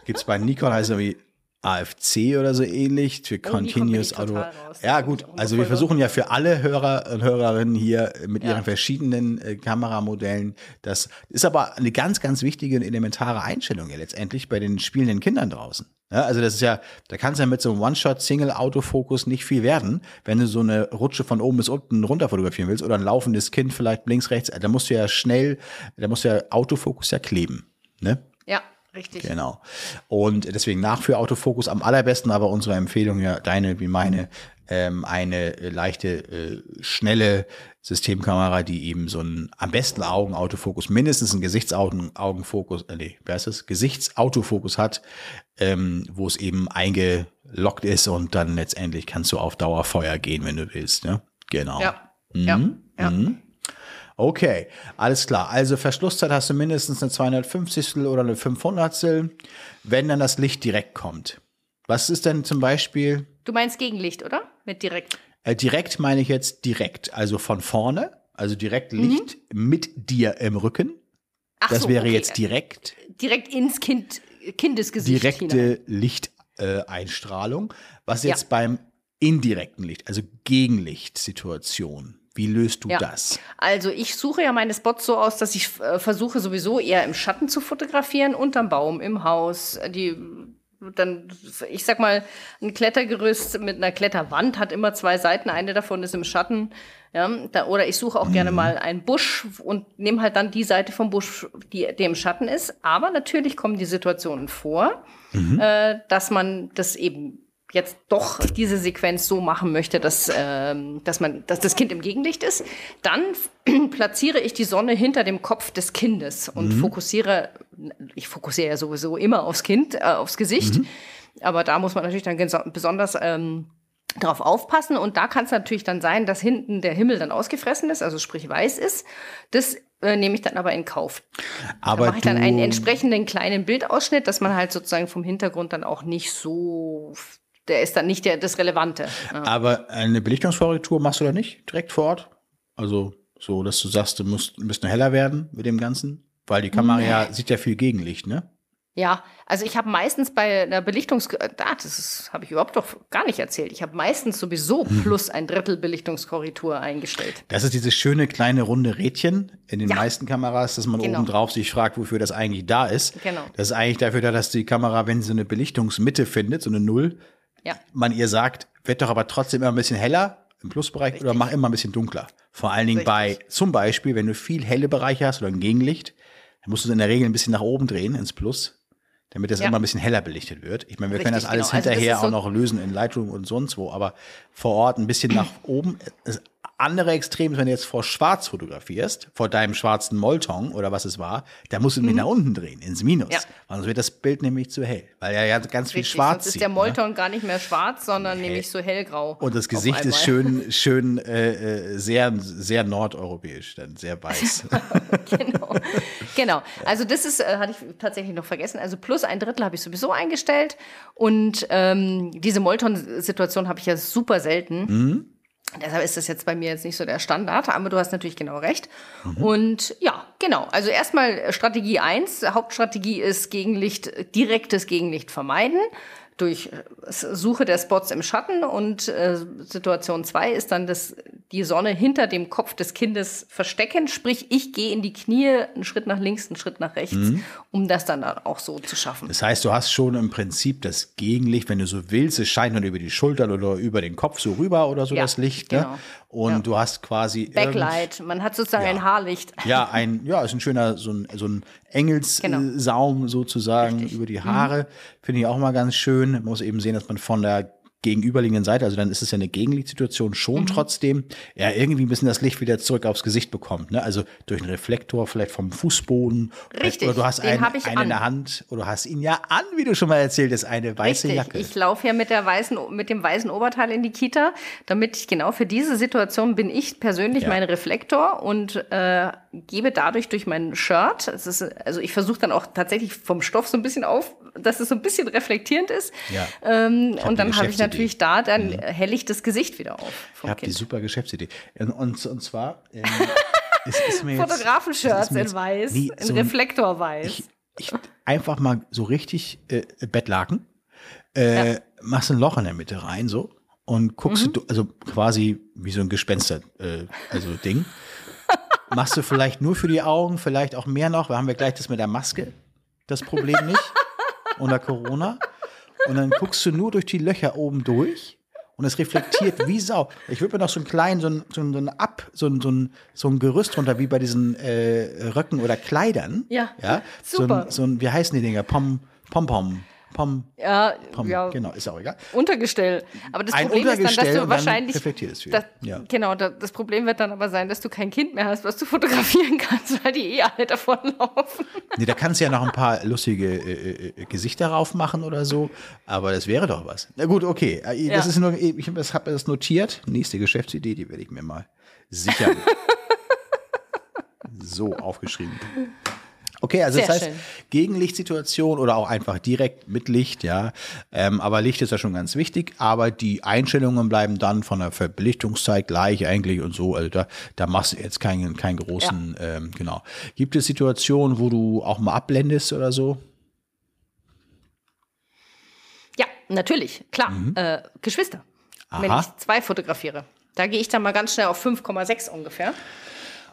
Speaker 1: gibt's bei Nikon heißt es irgendwie AFC oder so ähnlich für
Speaker 2: Oh,
Speaker 1: Continuous Auto.
Speaker 2: raus.
Speaker 1: Ja gut, also wir versuchen ja für alle Hörer und Hörerinnen hier mit
Speaker 2: Ja.
Speaker 1: ihren verschiedenen äh, Kameramodellen, das ist aber eine ganz, ganz wichtige und elementare Einstellung ja letztendlich bei den spielenden Kindern draußen. Ja, also das ist ja, da kann es ja mit so einem One-Shot-Single-Autofokus nicht viel werden, wenn du so eine Rutsche von oben bis unten runter fotografieren willst oder ein laufendes Kind vielleicht links, rechts, da musst du ja schnell, da musst du ja Autofokus ja kleben. Ne?
Speaker 2: Ja, richtig.
Speaker 1: Genau. Und deswegen nach für Autofokus am allerbesten, aber unsere Empfehlung ja deine wie meine, ähm, eine leichte, äh, schnelle Systemkamera, die eben so einen am besten Augenautofokus, mindestens einen Gesichtsaugenfokus, äh, nee, wer ist das? Gesichtsautofokus hat, ähm, wo es eben eingeloggt ist und dann letztendlich kannst du auf Dauerfeuer gehen, wenn du willst. Ne? Genau.
Speaker 2: Ja.
Speaker 1: Mhm.
Speaker 2: Ja. ja.
Speaker 1: Mhm. Okay, alles klar. Also Verschlusszeit hast du mindestens eine 250 oder eine 500 wenn dann das Licht direkt kommt. Was ist denn zum Beispiel?
Speaker 2: Du meinst Gegenlicht, oder? Mit direkt.
Speaker 1: Äh, direkt meine ich jetzt direkt, also von vorne, also direkt Licht mhm. mit dir im Rücken. Ach das so, wäre okay. jetzt direkt.
Speaker 2: Direkt ins Kind, Kindesgesicht.
Speaker 1: Direkte Lichteinstrahlung. Äh, was jetzt ja. beim indirekten Licht, also Gegenlichtsituation. Wie löst du ja. das?
Speaker 2: Also ich suche ja meine Spots so aus, dass ich äh, versuche sowieso eher im Schatten zu fotografieren, unterm Baum, im Haus. Die dann, ich sag mal, ein Klettergerüst mit einer Kletterwand hat immer zwei Seiten. Eine davon ist im Schatten. Ja, da, oder ich suche auch mhm. gerne mal einen Busch und nehme halt dann die Seite vom Busch, die, die im Schatten ist. Aber natürlich kommen die Situationen vor, mhm. äh, dass man das eben jetzt doch diese Sequenz so machen möchte, dass, ähm, dass, man, dass das Kind im Gegenlicht ist, dann platziere ich die Sonne hinter dem Kopf des Kindes und mhm. fokussiere, ich fokussiere ja sowieso immer aufs Kind, äh, aufs Gesicht, mhm. aber da muss man natürlich dann besonders ähm, darauf aufpassen und da kann es natürlich dann sein, dass hinten der Himmel dann ausgefressen ist, also sprich weiß ist. Das äh, nehme ich dann aber in Kauf.
Speaker 1: Aber
Speaker 2: da mache ich dann einen entsprechenden kleinen Bildausschnitt, dass man halt sozusagen vom Hintergrund dann auch nicht so der ist dann nicht der, das Relevante.
Speaker 1: Ja. Aber eine Belichtungskorrektur machst du da nicht direkt vor Ort? Also so, dass du sagst, du musst ein bisschen heller werden mit dem Ganzen? Weil die Kamera nee. ja sieht ja viel Gegenlicht, ne?
Speaker 2: Ja, also ich habe meistens bei einer Belichtungs... Ah, das habe ich überhaupt doch gar nicht erzählt. Ich habe meistens sowieso hm. plus ein Drittel Belichtungskorrektur eingestellt.
Speaker 1: Das ist dieses schöne kleine runde Rädchen in den ja. meisten Kameras, dass man genau. oben drauf sich fragt, wofür das eigentlich da ist.
Speaker 2: Genau.
Speaker 1: Das ist eigentlich dafür da, dass die Kamera, wenn sie eine Belichtungsmitte findet, so eine Null,
Speaker 2: ja.
Speaker 1: man ihr sagt, wird doch aber trotzdem immer ein bisschen heller im Plusbereich Richtig. oder mach immer ein bisschen dunkler. Vor allen Dingen Richtig. bei, zum Beispiel, wenn du viel helle Bereiche hast oder ein Gegenlicht, dann musst du es in der Regel ein bisschen nach oben drehen ins Plus, damit das ja. immer ein bisschen heller belichtet wird. Ich meine, wir Richtig, können das alles genau. Hinterher also das so auch noch lösen in Lightroom und sonst wo, aber vor Ort ein bisschen nach oben. Andere Extrem ist, wenn du jetzt vor schwarz fotografierst, vor deinem schwarzen Molton oder was es war, da musst du mich mhm. nach unten drehen, ins Minus. Ja. Sonst wird das Bild nämlich zu hell, weil er ja ganz viel schwarz
Speaker 2: sonst ist der Molton ne? gar nicht mehr schwarz, sondern hell. nämlich so hellgrau.
Speaker 1: Und das Gesicht ist schön, schön äh, äh, sehr, sehr nordeuropäisch, dann sehr weiß.
Speaker 2: genau. genau. Also das ist, äh, hatte ich tatsächlich noch vergessen. Also plus ein Drittel habe ich sowieso eingestellt. Und ähm, diese Molton-Situation habe ich ja super selten. Mhm. Deshalb ist das jetzt bei mir jetzt nicht so der Standard, aber du hast natürlich genau recht. Mhm. Und ja, genau. Also erstmal Strategie eins. Hauptstrategie ist Gegenlicht, direktes Gegenlicht vermeiden durch äh, Suche der Spots im Schatten und äh, Situation zwei ist dann das, die Sonne hinter dem Kopf des Kindes verstecken, sprich ich gehe in die Knie, einen Schritt nach links, einen Schritt nach rechts, mhm. um das dann auch so zu schaffen.
Speaker 1: Das heißt, du hast schon im Prinzip das Gegenlicht, wenn du so willst, es scheint dann über die Schultern oder über den Kopf so rüber oder so ja, das Licht, ne? genau. Und ja. du hast quasi
Speaker 2: Backlight, man hat sozusagen ja. ein Haarlicht.
Speaker 1: Ja, ein ja, ist ein schöner so ein so ein Engelssaum genau. sozusagen Richtig. über die Haare, mhm. finde ich auch mal ganz schön. Man muss eben sehen, dass man von der gegenüberliegenden Seite, also dann ist es ja eine Gegenlichtsituation schon mhm. trotzdem, ja, irgendwie ein bisschen das Licht wieder zurück aufs Gesicht bekommt, ne? Also durch einen Reflektor, vielleicht vom Fußboden.
Speaker 2: Richtig.
Speaker 1: Oder du hast einen, einen an. in der Hand oder du hast ihn ja an, wie du schon mal erzählt hast, eine weiße
Speaker 2: Richtig.
Speaker 1: Jacke.
Speaker 2: Ich laufe ja mit der weißen, mit dem weißen Oberteil in die Kita, damit ich genau für diese Situation bin ich persönlich ja. mein Reflektor und äh, gebe dadurch durch mein Shirt, ist, also ich versuche dann auch tatsächlich vom Stoff so ein bisschen auf, dass es so ein bisschen reflektierend ist.
Speaker 1: Ja.
Speaker 2: Ähm, und dann habe ich natürlich da, dann mhm. helle ich das Gesicht wieder auf.
Speaker 1: ich habe die super Geschäftsidee. Und, und, und zwar ähm,
Speaker 2: Fotografenshirts in weiß, nee, so in Reflektor weiß.
Speaker 1: Ich, ich, einfach mal so richtig äh, Bettlaken, äh, ja. machst ein Loch in der Mitte rein so und guckst mhm. du, also quasi wie so ein Gespenster, äh, also Ding. machst du vielleicht nur für die Augen, vielleicht auch mehr noch. Da haben wir gleich das mit der Maske, das Problem nicht unter Corona. und dann guckst du nur durch die Löcher oben durch und es reflektiert wie Sau. Ich würde mir noch so einen kleinen, so ein, so ein, so ein Ab, so ein, so ein, so ein Gerüst runter, wie bei diesen äh, Röcken oder Kleidern.
Speaker 2: Ja,
Speaker 1: ja?
Speaker 2: super.
Speaker 1: So ein, so ein, wie heißen die Dinger? Pom, Pom, Pom.
Speaker 2: Ja,
Speaker 1: Pom.
Speaker 2: ja.
Speaker 1: Genau, ist auch egal.
Speaker 2: Untergestell. Aber das
Speaker 1: Ein
Speaker 2: Problem ist dann, dass du wahrscheinlich.
Speaker 1: reflektiert es.
Speaker 2: Das,
Speaker 1: Ja.
Speaker 2: Genau, da, das Problem wird dann aber sein, dass du kein Kind mehr hast, was du fotografieren kannst, weil die eh alle davonlaufen.
Speaker 1: Nee, da kannst du ja noch ein paar lustige äh, äh, Gesichter drauf machen oder so, aber das wäre doch was. Na gut, okay. Äh, Das
Speaker 2: Ja.
Speaker 1: ist nur, ich habe das, hab das notiert. Nächste Geschäftsidee, die werde ich mir mal sichern. so aufgeschrieben. Okay, also
Speaker 2: Sehr
Speaker 1: das heißt,
Speaker 2: schön.
Speaker 1: Gegenlichtsituation oder auch einfach direkt mit Licht, ja. Ähm, aber Licht ist ja schon ganz wichtig, aber die Einstellungen bleiben dann von der Verbelichtungszeit gleich eigentlich und so. Also da, da machst du jetzt keinen, keinen großen, ähm, genau. Gibt es Situationen, wo du auch mal abblendest oder so?
Speaker 2: Ja, natürlich, klar. Äh, Geschwister. Wenn
Speaker 1: Mhm. Aha.
Speaker 2: ich zwei fotografiere. Da gehe ich dann mal ganz schnell auf 5,6 ungefähr.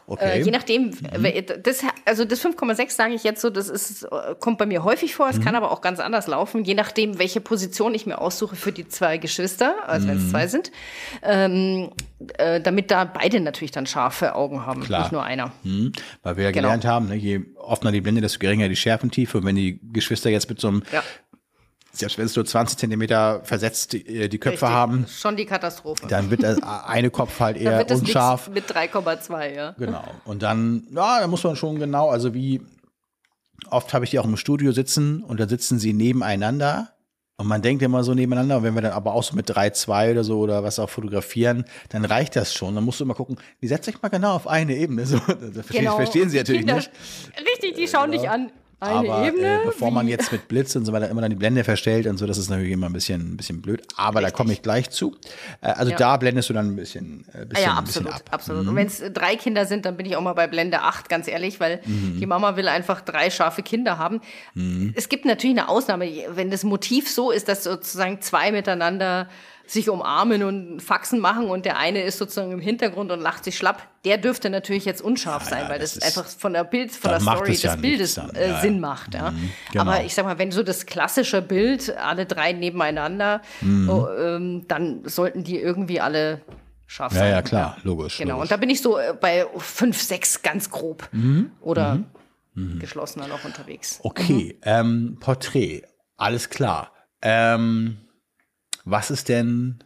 Speaker 1: Okay.
Speaker 2: Äh, je nachdem,
Speaker 1: Mhm.
Speaker 2: wer- das, also das 5,6 sage ich jetzt so, das ist, äh, kommt bei mir häufig vor, es
Speaker 1: Mhm.
Speaker 2: kann aber auch ganz anders laufen, je nachdem, welche Position ich mir aussuche für die zwei Geschwister, also wenn
Speaker 1: Mhm.
Speaker 2: es zwei sind, ähm, äh, damit da beide natürlich dann scharfe Augen haben,
Speaker 1: Klar.
Speaker 2: nicht nur einer.
Speaker 1: Hm, weil wir ja
Speaker 2: Genau.
Speaker 1: gelernt haben, ne, je offener die Blende, desto geringer die Schärfentiefe. Und wenn die Geschwister jetzt mit so einem,
Speaker 2: Ja,
Speaker 1: selbst wenn es nur 20 Zentimeter versetzt die, äh, die Köpfe
Speaker 2: richtig.
Speaker 1: haben,
Speaker 2: Schon die Katastrophe.
Speaker 1: dann wird das eine Kopf halt
Speaker 2: Dann
Speaker 1: eher
Speaker 2: wird das
Speaker 1: unscharf.
Speaker 2: mit 3,2, ja.
Speaker 1: Genau. Und dann, ja, da muss man schon genau, also wie oft habe ich die auch im Studio sitzen und da sitzen sie nebeneinander. Und man denkt immer so nebeneinander, und wenn wir dann aber auch so mit 3,2 oder so oder was auch fotografieren, dann reicht das schon. Dann musst du immer gucken, die setzt euch mal genau auf eine Ebene. So, das verstehen, verstehen sie natürlich
Speaker 2: Kinder,
Speaker 1: nicht.
Speaker 2: Richtig, die schauen dich an. Eine
Speaker 1: aber
Speaker 2: Ebene.
Speaker 1: äh, bevor
Speaker 2: wie?
Speaker 1: man jetzt mit Blitz und so weiter immer dann die Blende verstellt und so, das ist natürlich immer ein bisschen, ein bisschen blöd. Aber da
Speaker 2: Richtig.
Speaker 1: komme ich gleich zu. Äh, also
Speaker 2: Ja.
Speaker 1: da blendest du dann ein bisschen, äh,
Speaker 2: Ah
Speaker 1: bisschen,
Speaker 2: ja,
Speaker 1: ein bisschen
Speaker 2: absolut,
Speaker 1: ab. Mhm.
Speaker 2: absolut. Und wenn es drei Kinder sind, dann bin ich auch mal bei Blende 8, ganz ehrlich, weil
Speaker 1: Mhm.
Speaker 2: die Mama will einfach drei scharfe Kinder haben. Es gibt natürlich eine Ausnahme, wenn das Motiv so ist, dass sozusagen zwei miteinander sich umarmen und Faxen machen und der eine ist sozusagen im Hintergrund und lacht sich schlapp, der dürfte natürlich jetzt unscharf sein,
Speaker 1: ja,
Speaker 2: weil
Speaker 1: das
Speaker 2: das, einfach von der Bild, von der Story
Speaker 1: es ja
Speaker 2: des Bildes äh,
Speaker 1: Ja, ja.
Speaker 2: Sinn macht. Ja.
Speaker 1: genau.
Speaker 2: Aber ich sag mal, wenn so das klassische Bild, alle drei nebeneinander,
Speaker 1: Mhm.
Speaker 2: oh, ähm, dann sollten die irgendwie alle scharf
Speaker 1: Ja,
Speaker 2: sein.
Speaker 1: ja, klar, logisch.
Speaker 2: Genau,
Speaker 1: logisch.
Speaker 2: und da bin ich so äh, bei 5, 6 ganz grob.
Speaker 1: Mhm.
Speaker 2: Oder geschlossener noch unterwegs.
Speaker 1: Okay, ähm, Porträt, alles klar. Ähm, was ist denn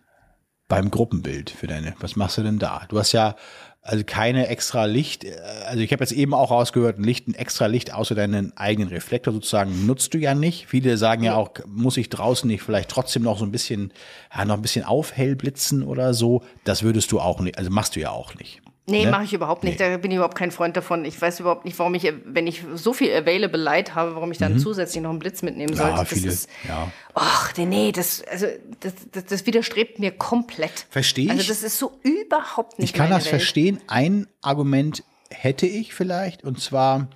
Speaker 1: beim Gruppenbild für deine, was machst du denn da? Du hast ja also keine extra Licht, äh, also ich habe jetzt eben auch rausgehört, ein Licht, ein extra Licht außer deinen eigenen Reflektor sozusagen nutzt du ja nicht. Viele sagen ja auch, muss ich draußen nicht vielleicht trotzdem noch so ein bisschen, ja, noch ein bisschen aufhell blitzen oder so. Das würdest du auch nicht, also machst du ja auch nicht.
Speaker 2: Nee,
Speaker 1: Ne?
Speaker 2: mache ich überhaupt nicht. Da bin ich überhaupt kein Freund davon. Ich weiß überhaupt nicht, warum ich, wenn ich so viel Available Light habe, warum ich dann zusätzlich noch einen Blitz mitnehmen sollte.
Speaker 1: Mhm. Ja,
Speaker 2: das
Speaker 1: viele,
Speaker 2: ist,
Speaker 1: ja.
Speaker 2: ach, nee, nee, das, also, das, das, das widerstrebt mir komplett.
Speaker 1: Verstehe ich.
Speaker 2: Also, das ist so überhaupt nicht
Speaker 1: Ich kann das
Speaker 2: Welt.
Speaker 1: verstehen. Ein Argument hätte ich vielleicht, und zwar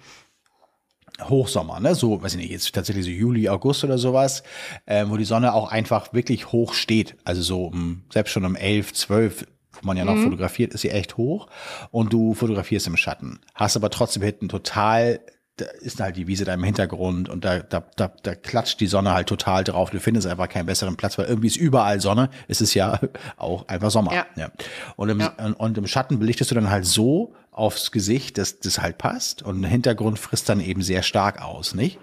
Speaker 1: Hochsommer, ne? So, weiß ich nicht, jetzt tatsächlich so Juli, August oder sowas, äh, wo die Sonne auch einfach wirklich hoch steht. Also so um, selbst schon um 11, 12, wo man ja noch fotografiert, ist sie echt hoch. Und du fotografierst im Schatten. Hast aber trotzdem hinten total, da ist halt die Wiese da im Hintergrund und da, da, da, da klatscht die Sonne halt total drauf. Du findest einfach keinen besseren Platz, weil irgendwie ist überall Sonne. Es ist ja auch einfach Sommer.
Speaker 2: Ja.
Speaker 1: Ja. Und, im,
Speaker 2: Ja.
Speaker 1: und im Schatten belichtest du dann halt so aufs Gesicht, dass das halt passt. Und der Hintergrund frisst dann eben sehr stark aus, nicht?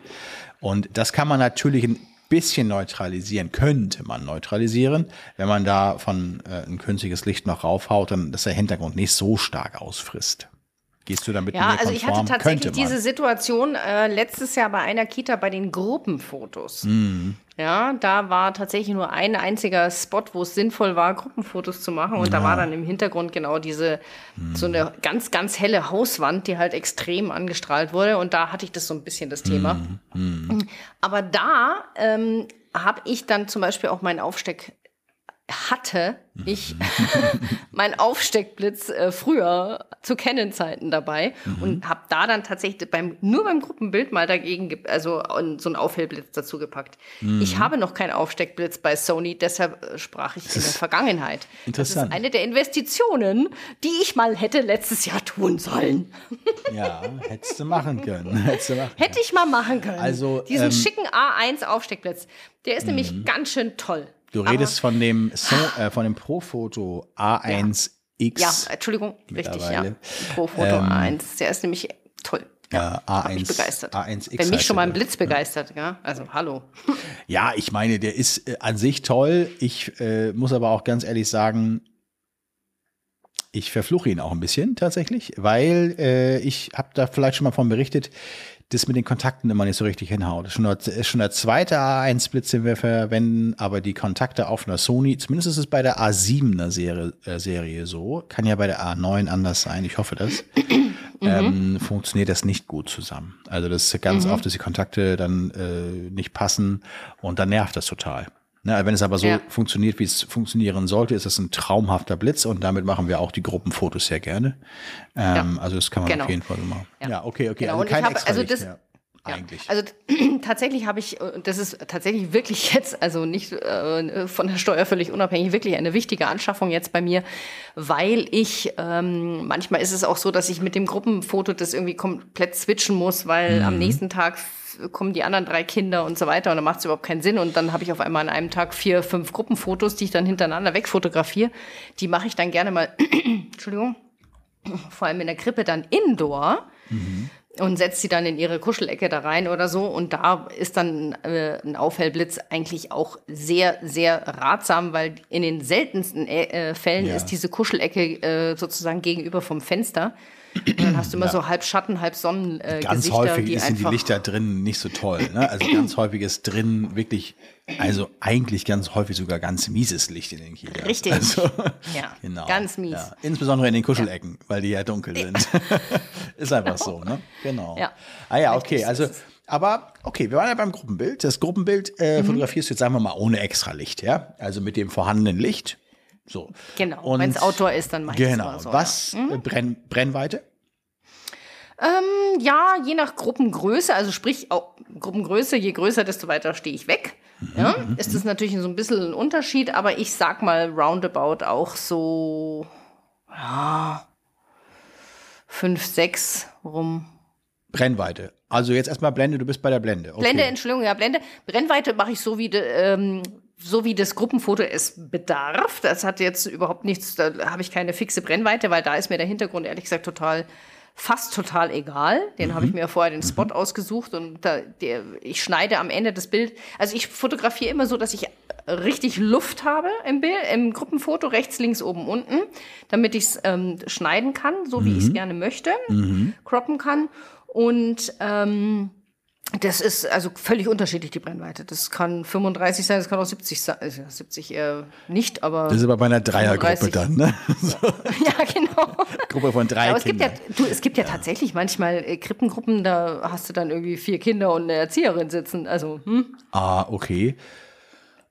Speaker 1: Und das kann man natürlich ein bisschen neutralisieren, könnte man neutralisieren, wenn man da von äh, ein künstliches Licht noch raufhaut, dann dass der Hintergrund nicht so stark ausfrisst. Gehst du damit
Speaker 2: Ja, also ich hatte tatsächlich diese Situation äh, letztes Jahr bei einer Kita bei den Gruppenfotos.
Speaker 1: Mhm.
Speaker 2: Ja, da war tatsächlich nur ein einziger Spot, wo es sinnvoll war, Gruppenfotos zu machen. Und da war dann im Hintergrund genau diese, so eine ganz, ganz helle Hauswand, die halt extrem angestrahlt wurde. Und da hatte ich das so ein bisschen das Thema.
Speaker 1: Mhm.
Speaker 2: Aber da ähm, habe ich dann zum Beispiel auch meinen Aufsteck hatte ich meinen Aufsteckblitz äh, früher zu Canon-Zeiten dabei mhm. und habe da dann tatsächlich beim nur beim Gruppenbild mal dagegen, also so einen Aufhellblitz dazu gepackt. Mhm. Ich habe noch keinen Aufsteckblitz bei Sony, deshalb äh, sprach ich in der Vergangenheit.
Speaker 1: Interessant.
Speaker 2: Das ist eine der Investitionen, die ich mal hätte letztes Jahr tun sollen.
Speaker 1: Ja, hättest du machen können. Hättest du machen
Speaker 2: Hätte ich mal machen können.
Speaker 1: Also,
Speaker 2: Diesen
Speaker 1: ähm,
Speaker 2: schicken A1 Aufsteckblitz, der ist nämlich
Speaker 1: Mhm.
Speaker 2: ganz schön toll.
Speaker 1: Du redest von dem, so äh, von dem Profoto A1X.
Speaker 2: Ja, Entschuldigung, richtig, ja.
Speaker 1: mittlerweile.
Speaker 2: Pro Foto
Speaker 1: Ähm,
Speaker 2: A1, der ist nämlich toll.
Speaker 1: Ja,
Speaker 2: Hab mich
Speaker 1: A1,
Speaker 2: begeistert.
Speaker 1: A1X.
Speaker 2: Wenn mich schon mal ein Blitz begeistert, ja. Also hallo.
Speaker 1: Ja, ich meine, der ist äh, an sich toll. Ich äh, muss aber auch ganz ehrlich sagen, ich verfluche ihn auch ein bisschen tatsächlich, weil äh, ich habe da vielleicht schon mal von berichtet, das mit den Kontakten immer nicht so richtig hinhaut. Das ist schon der, schon der zweite A1-Blitz, den wir verwenden, aber die Kontakte auf einer Sony, zumindest ist es bei der A7er Serie, äh, Serie so, kann ja bei der A9 anders sein, ich hoffe das, ähm, funktioniert das nicht gut zusammen. Also das ist ganz oft, dass die Kontakte dann äh, nicht passen und dann nervt das total. Ne, wenn es aber so
Speaker 2: Ja.
Speaker 1: funktioniert, wie es funktionieren sollte, ist das ein traumhafter Blitz und damit machen wir auch die Gruppenfotos sehr gerne. Ähm, Also das kann man
Speaker 2: Genau.
Speaker 1: auf jeden Fall so machen. Ja,
Speaker 2: Ja.
Speaker 1: okay, okay.
Speaker 2: Genau,
Speaker 1: Also kein
Speaker 2: habe-
Speaker 1: extra
Speaker 2: also das-
Speaker 1: mehr.
Speaker 2: Ja.
Speaker 1: Eigentlich.
Speaker 2: Also tatsächlich habe ich, und das ist tatsächlich wirklich jetzt, also nicht äh, von der Steuer völlig unabhängig, wirklich eine wichtige Anschaffung jetzt bei mir, weil ich, ähm, manchmal ist es auch so, dass ich mit dem Gruppenfoto das irgendwie komplett switchen muss, weil
Speaker 1: Mhm.
Speaker 2: am nächsten Tag kommen die anderen drei Kinder und so weiter und dann macht es überhaupt keinen Sinn und dann habe ich auf einmal an einem Tag vier, fünf Gruppenfotos, die ich dann hintereinander wegfotografiere. Die mache ich dann gerne mal, Entschuldigung, vor allem in der Krippe dann indoor und setzt sie dann in ihre Kuschelecke da rein oder so. Und da ist dann äh, ein Aufhellblitz eigentlich auch sehr, sehr ratsam, weil in den seltensten äh, äh, Fällen
Speaker 1: Ja.
Speaker 2: ist diese Kuschelecke äh, sozusagen gegenüber vom Fenster. Und dann hast du immer so halb Schatten, halb Sonnengesichter, äh,
Speaker 1: ganz
Speaker 2: Gesichter,
Speaker 1: häufig
Speaker 2: die
Speaker 1: sind die Lichter drin nicht so toll. Ne? Also ganz häufig ist drin wirklich, also eigentlich ganz häufig sogar ganz mieses Licht in den Kielern.
Speaker 2: Richtig.
Speaker 1: Also,
Speaker 2: Ja,
Speaker 1: genau.
Speaker 2: ganz mies.
Speaker 1: Ja. Insbesondere in den Kuschelecken, weil die ja dunkel sind. ist einfach so, ne? Genau.
Speaker 2: Ja.
Speaker 1: Ah ja, okay. Also, aber okay, wir waren ja beim Gruppenbild. Das Gruppenbild
Speaker 2: Mhm.
Speaker 1: äh, fotografierst du jetzt sagen wir mal ohne extra Licht, ja? Also mit dem vorhandenen Licht. So.
Speaker 2: Genau,
Speaker 1: Und-
Speaker 2: wenn es Outdoor ist, dann das
Speaker 1: Genau.
Speaker 2: so.
Speaker 1: Was äh, Brenn, Brennweite?
Speaker 2: Ähm, ja, je nach Gruppengröße, also sprich auch Gruppengröße, je größer, desto weiter stehe ich weg. Ja, ist das natürlich so ein bisschen ein Unterschied, aber ich sag mal roundabout auch so ja, fünf, sechs rum.
Speaker 1: Brennweite. Also jetzt erstmal Blende, du bist bei der Blende. Okay.
Speaker 2: Blende, Entschuldigung, ja, Blende. Brennweite mache ich so wie, ähm, so wie das Gruppenfoto es bedarf. Das hat jetzt überhaupt nichts, da habe ich keine fixe Brennweite, weil da ist mir der Hintergrund ehrlich gesagt total, fast total egal. Den habe ich mir vorher den Spot ausgesucht und da, der, ich schneide am Ende das Bild. Also ich fotografiere immer so, dass ich richtig Luft habe im Bild, im Gruppenfoto, rechts, links, oben, unten, damit ich es ähm, schneiden kann, so wie ich es gerne möchte, croppen kann. Und ähm, das ist also völlig unterschiedlich, die Brennweite. Das kann 35 sein, das kann auch 70 sein. Also 70 eher nicht, aber.
Speaker 1: Das ist aber bei einer Dreiergruppe
Speaker 2: 35.
Speaker 1: dann, ne?
Speaker 2: ja, genau.
Speaker 1: Gruppe von drei
Speaker 2: Aber es gibt,
Speaker 1: Kindern.
Speaker 2: ja, du, es gibt ja, tatsächlich manchmal äh, Krippengruppen, da hast du dann irgendwie vier Kinder und eine Erzieherin sitzen. Also, hm,
Speaker 1: Ah, okay.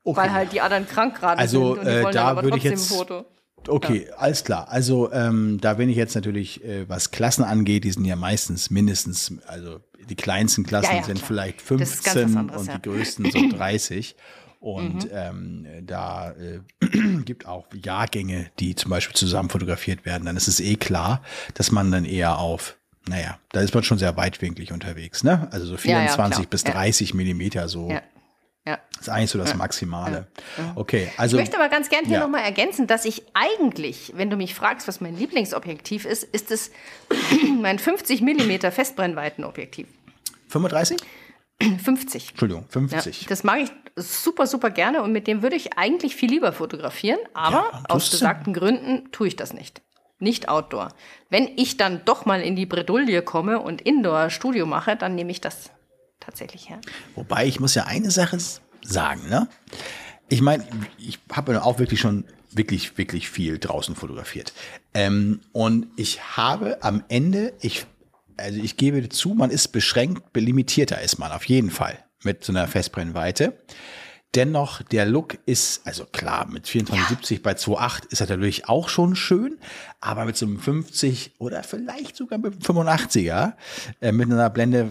Speaker 1: okay.
Speaker 2: weil halt die anderen krank gerade
Speaker 1: Also,
Speaker 2: sind und die
Speaker 1: äh,
Speaker 2: wollen
Speaker 1: da
Speaker 2: aber
Speaker 1: würde ich
Speaker 2: trotzdem
Speaker 1: jetzt-
Speaker 2: ein Foto.
Speaker 1: Okay, alles klar. Also ähm, da bin ich jetzt natürlich, äh, was Klassen angeht, die sind ja meistens mindestens, also die kleinsten Klassen
Speaker 2: Ja, ja,
Speaker 1: sind vielleicht
Speaker 2: Das ist ganz was
Speaker 1: 15
Speaker 2: anderes,
Speaker 1: und
Speaker 2: ja. Mhm.
Speaker 1: die größten so 30. Und ähm, da äh, gibt auch Jahrgänge, die zum Beispiel zusammen fotografiert werden. Dann ist es eh klar, dass man dann eher auf, naja, da ist man schon sehr weitwinklig unterwegs, ne? Also so
Speaker 2: Ja, ja,
Speaker 1: 24
Speaker 2: klar.
Speaker 1: bis
Speaker 2: Ja.
Speaker 1: 30 Millimeter so.
Speaker 2: Ja. Ja.
Speaker 1: ist eigentlich so das Maximale. Okay, also
Speaker 2: Ich möchte aber ganz gern hier
Speaker 1: Ja.
Speaker 2: nochmal ergänzen, dass ich eigentlich, wenn du mich fragst, was mein Lieblingsobjektiv ist, ist es mein 50 Millimeter Festbrennweitenobjektiv.
Speaker 1: 35?
Speaker 2: 50.
Speaker 1: Entschuldigung,
Speaker 2: Ja,
Speaker 1: 50.
Speaker 2: das mag ich super, super gerne und mit dem würde ich eigentlich viel lieber fotografieren, aber
Speaker 1: Ja,
Speaker 2: aus besagten Gründen tue ich das nicht. Nicht Outdoor. Wenn ich dann doch mal in die Bredouille komme und Indoor-Studio mache, dann nehme ich das tatsächlich her.
Speaker 1: Wobei ich muss ja eine Sache sagen, ne? Ich meine, ich habe ja auch wirklich schon wirklich, wirklich viel draußen fotografiert. Ähm, und ich habe am Ende, ich, also ich gebe zu, man ist beschränkt, limitierter ist man auf jeden Fall mit so einer Festbrennweite. Dennoch, der Look ist, also klar, mit 2470 ja. bei 2.8 ist er natürlich auch schon schön, aber mit so einem 50 oder vielleicht sogar mit einem 85er, äh, mit einer Blende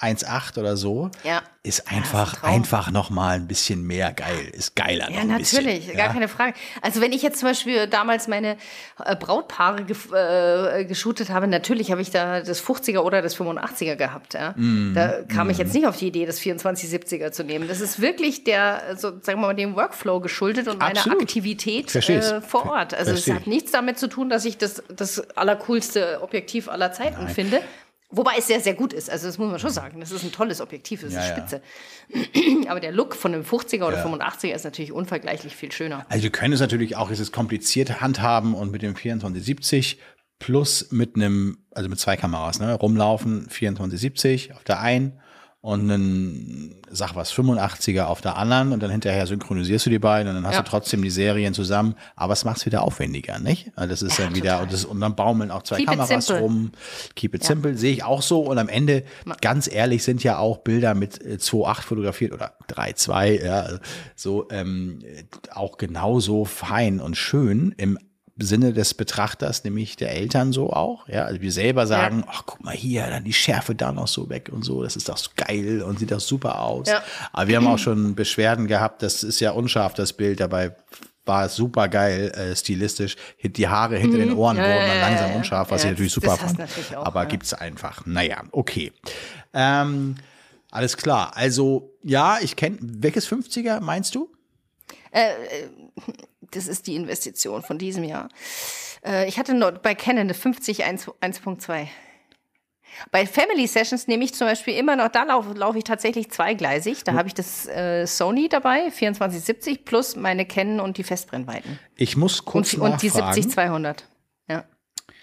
Speaker 1: 1,8 oder so,
Speaker 2: ja.
Speaker 1: ist einfach, ja, einfach noch mal ein bisschen mehr geil, ist geiler.
Speaker 2: Ja, natürlich, bisschen, gar keine Frage. Also wenn ich jetzt zum Beispiel damals meine äh, Brautpaare ge äh, geshootet habe, natürlich habe ich da das 50er oder das 85er gehabt. Ja? Mm, da kam mm. ich jetzt nicht auf die Idee, das 2470er zu nehmen. Das ist wirklich der, so, sagen wir mal, dem Workflow geschuldet und meiner Aktivität äh, vor Ort. Also es hat nichts damit zu tun, dass ich das, das allercoolste Objektiv aller Zeiten Nein. finde. Wobei es sehr, sehr gut ist. Also, das muss man schon sagen. Das ist ein tolles Objektiv, das ja, ist spitze. Ja. Aber der Look von einem 50er oder ja. 85er ist natürlich unvergleichlich viel schöner.
Speaker 1: Also, wir können es natürlich auch, es ist kompliziert handhaben und mit dem 2470 plus mit einem, also mit zwei Kameras, ne, rumlaufen, 2470 auf der einen und einen, sag was, 85er auf der anderen und dann hinterher synchronisierst du die beiden und dann hast ja. du trotzdem die Serien zusammen, aber es macht es wieder aufwendiger, nicht? Also das ist ja, dann wieder, und, das, und, dann baumeln auch zwei Keep Kameras rum. Keep it ja. simple, sehe ich auch so und am Ende, ganz ehrlich, sind ja auch Bilder mit 2.8 äh, fotografiert oder 3.2, ja, so, ähm, auch genauso fein und schön im Sinne des Betrachters, nämlich der Eltern so auch. Ja, also wir selber sagen, ach, guck mal hier, dann die Schärfe da noch so weg und so, das ist doch geil und sieht doch super aus. Ja. Aber wir haben auch schon Beschwerden gehabt, das ist ja unscharf, das Bild, dabei war es super geil, äh, stilistisch. Die Haare hinter den mhm. Ohren ja, wurden dann langsam unscharf, was ich natürlich super fand. Auch, Aber ja. gibt's einfach. Naja, okay. Ähm, alles klar. Also, ja, ich kenne, welches 50er meinst du?
Speaker 2: Äh, äh das ist die Investition von diesem Jahr. Äh, ich hatte noch bei Canon eine 50 1.2. Bei Family Sessions nehme ich zum Beispiel immer noch, da laufe lauf ich tatsächlich zweigleisig. Da hm. habe ich das äh, Sony dabei, 2470 plus meine Canon und die Festbrennweiten.
Speaker 1: Ich muss kurz
Speaker 2: und, nachfragen. Und die 70-200. Ja.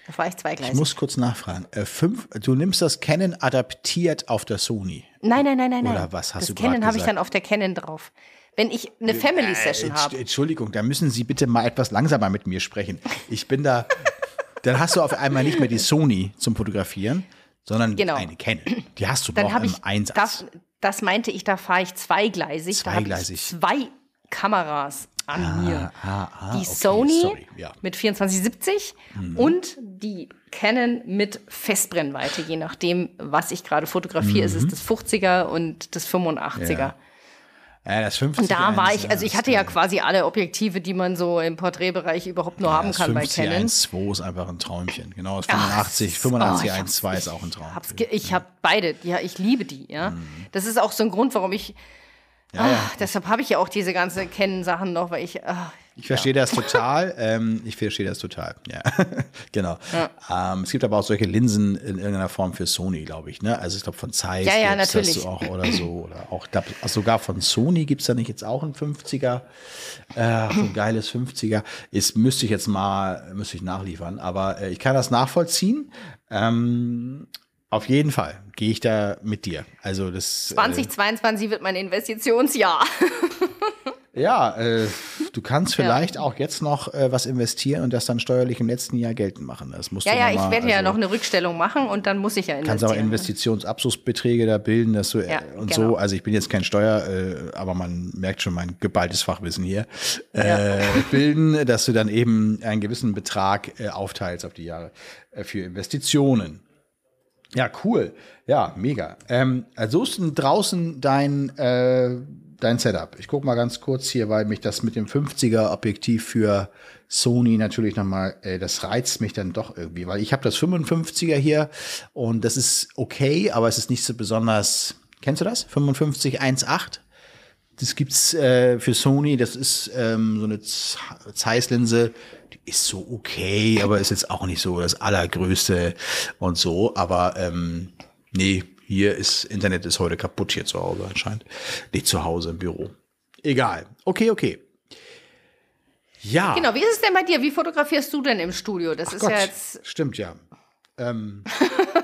Speaker 2: Da fahre ich zweigleisig.
Speaker 1: Ich muss kurz nachfragen. Äh, fünf, du nimmst das Canon adaptiert auf der Sony.
Speaker 2: Nein, nein, nein, nein.
Speaker 1: Oder was hast
Speaker 2: das
Speaker 1: du
Speaker 2: Canon habe ich dann auf der Canon drauf. Wenn ich eine Family Session äh, habe.
Speaker 1: Entschuldigung, da müssen Sie bitte mal etwas langsamer mit mir sprechen. Ich bin da. dann hast du auf einmal nicht mehr die Sony zum Fotografieren, sondern genau. eine Canon. Die hast du dann noch im ich, Einsatz.
Speaker 2: Das, das meinte ich, da fahre ich zweigleisig.
Speaker 1: Zweigleisig.
Speaker 2: Da zwei Kameras an ah, mir. Ah, ah, die okay, Sony ja. mit 2470 mhm. und die Canon mit Festbrennweite, je nachdem, was ich gerade fotografiere. Mhm. Ist es das 50er und das 85er. Ja.
Speaker 1: Ja, das 50
Speaker 2: Und da war ich, also ich hatte ja quasi alle Objektive, die man so im Porträtbereich überhaupt nur ja, haben kann bei Canon.
Speaker 1: Das 2 ist einfach ein Träumchen. Genau, das 85, Ach, 85 oh, 1.2 ist auch ein Traum.
Speaker 2: ich habe beide, ja, ich liebe die, ja. Mhm. Das ist auch so ein Grund, warum ich ja, ja. deshalb habe ich ja auch diese ganze Kennen-Sachen noch, weil ich. Ach,
Speaker 1: ich verstehe ja. das total. Ähm, ich verstehe das total. Ja, genau. Ähm, es gibt aber auch solche Linsen in irgendeiner Form für Sony, glaube ich. Ne? Also ich glaube von Zeiss
Speaker 2: ja, ja, natürlich.
Speaker 1: das auch oder so. Oder auch da, sogar von Sony gibt es da nicht jetzt auch ein 50er. Äh, ein geiles 50er. Ist, müsste ich jetzt mal, müsste ich nachliefern. Aber äh, ich kann das nachvollziehen. Ähm, auf jeden Fall gehe ich da mit dir. Also das
Speaker 2: 2022 äh, wird mein Investitionsjahr.
Speaker 1: ja, äh, du kannst vielleicht ja. auch jetzt noch äh, was investieren und das dann steuerlich im letzten Jahr geltend machen. Das musst
Speaker 2: ja,
Speaker 1: du
Speaker 2: ja, ich mal, werde also, ja noch eine Rückstellung machen und dann muss ich ja
Speaker 1: investieren. Kannst auch Investitionsabschlussbeträge da bilden, dass du ja, und genau. so. Also ich bin jetzt kein Steuer, äh, aber man merkt schon mein geballtes Fachwissen hier. Äh, bilden, dass du dann eben einen gewissen Betrag äh, aufteilst auf die Jahre äh, für Investitionen. Ja, cool. Ja, mega. Ähm, also ist draußen dein, äh, dein Setup? Ich gucke mal ganz kurz hier, weil mich das mit dem 50er Objektiv für Sony natürlich nochmal, äh, das reizt mich dann doch irgendwie, weil ich habe das 55er hier und das ist okay, aber es ist nicht so besonders. Kennst du das? 55 1.8? Das gibt's äh, für Sony, das ist ähm, so eine Zeiss-Linse, die ist so okay, aber ist jetzt auch nicht so das allergrößte und so. Aber ähm, nee, hier ist Internet ist heute kaputt hier zu Hause anscheinend. Nicht zu Hause im Büro. Egal. Okay, okay. Ja.
Speaker 2: Genau, wie ist es denn bei dir? Wie fotografierst du denn im Studio? Das Ach ist Gott, ja jetzt.
Speaker 1: Stimmt, ja. Ähm.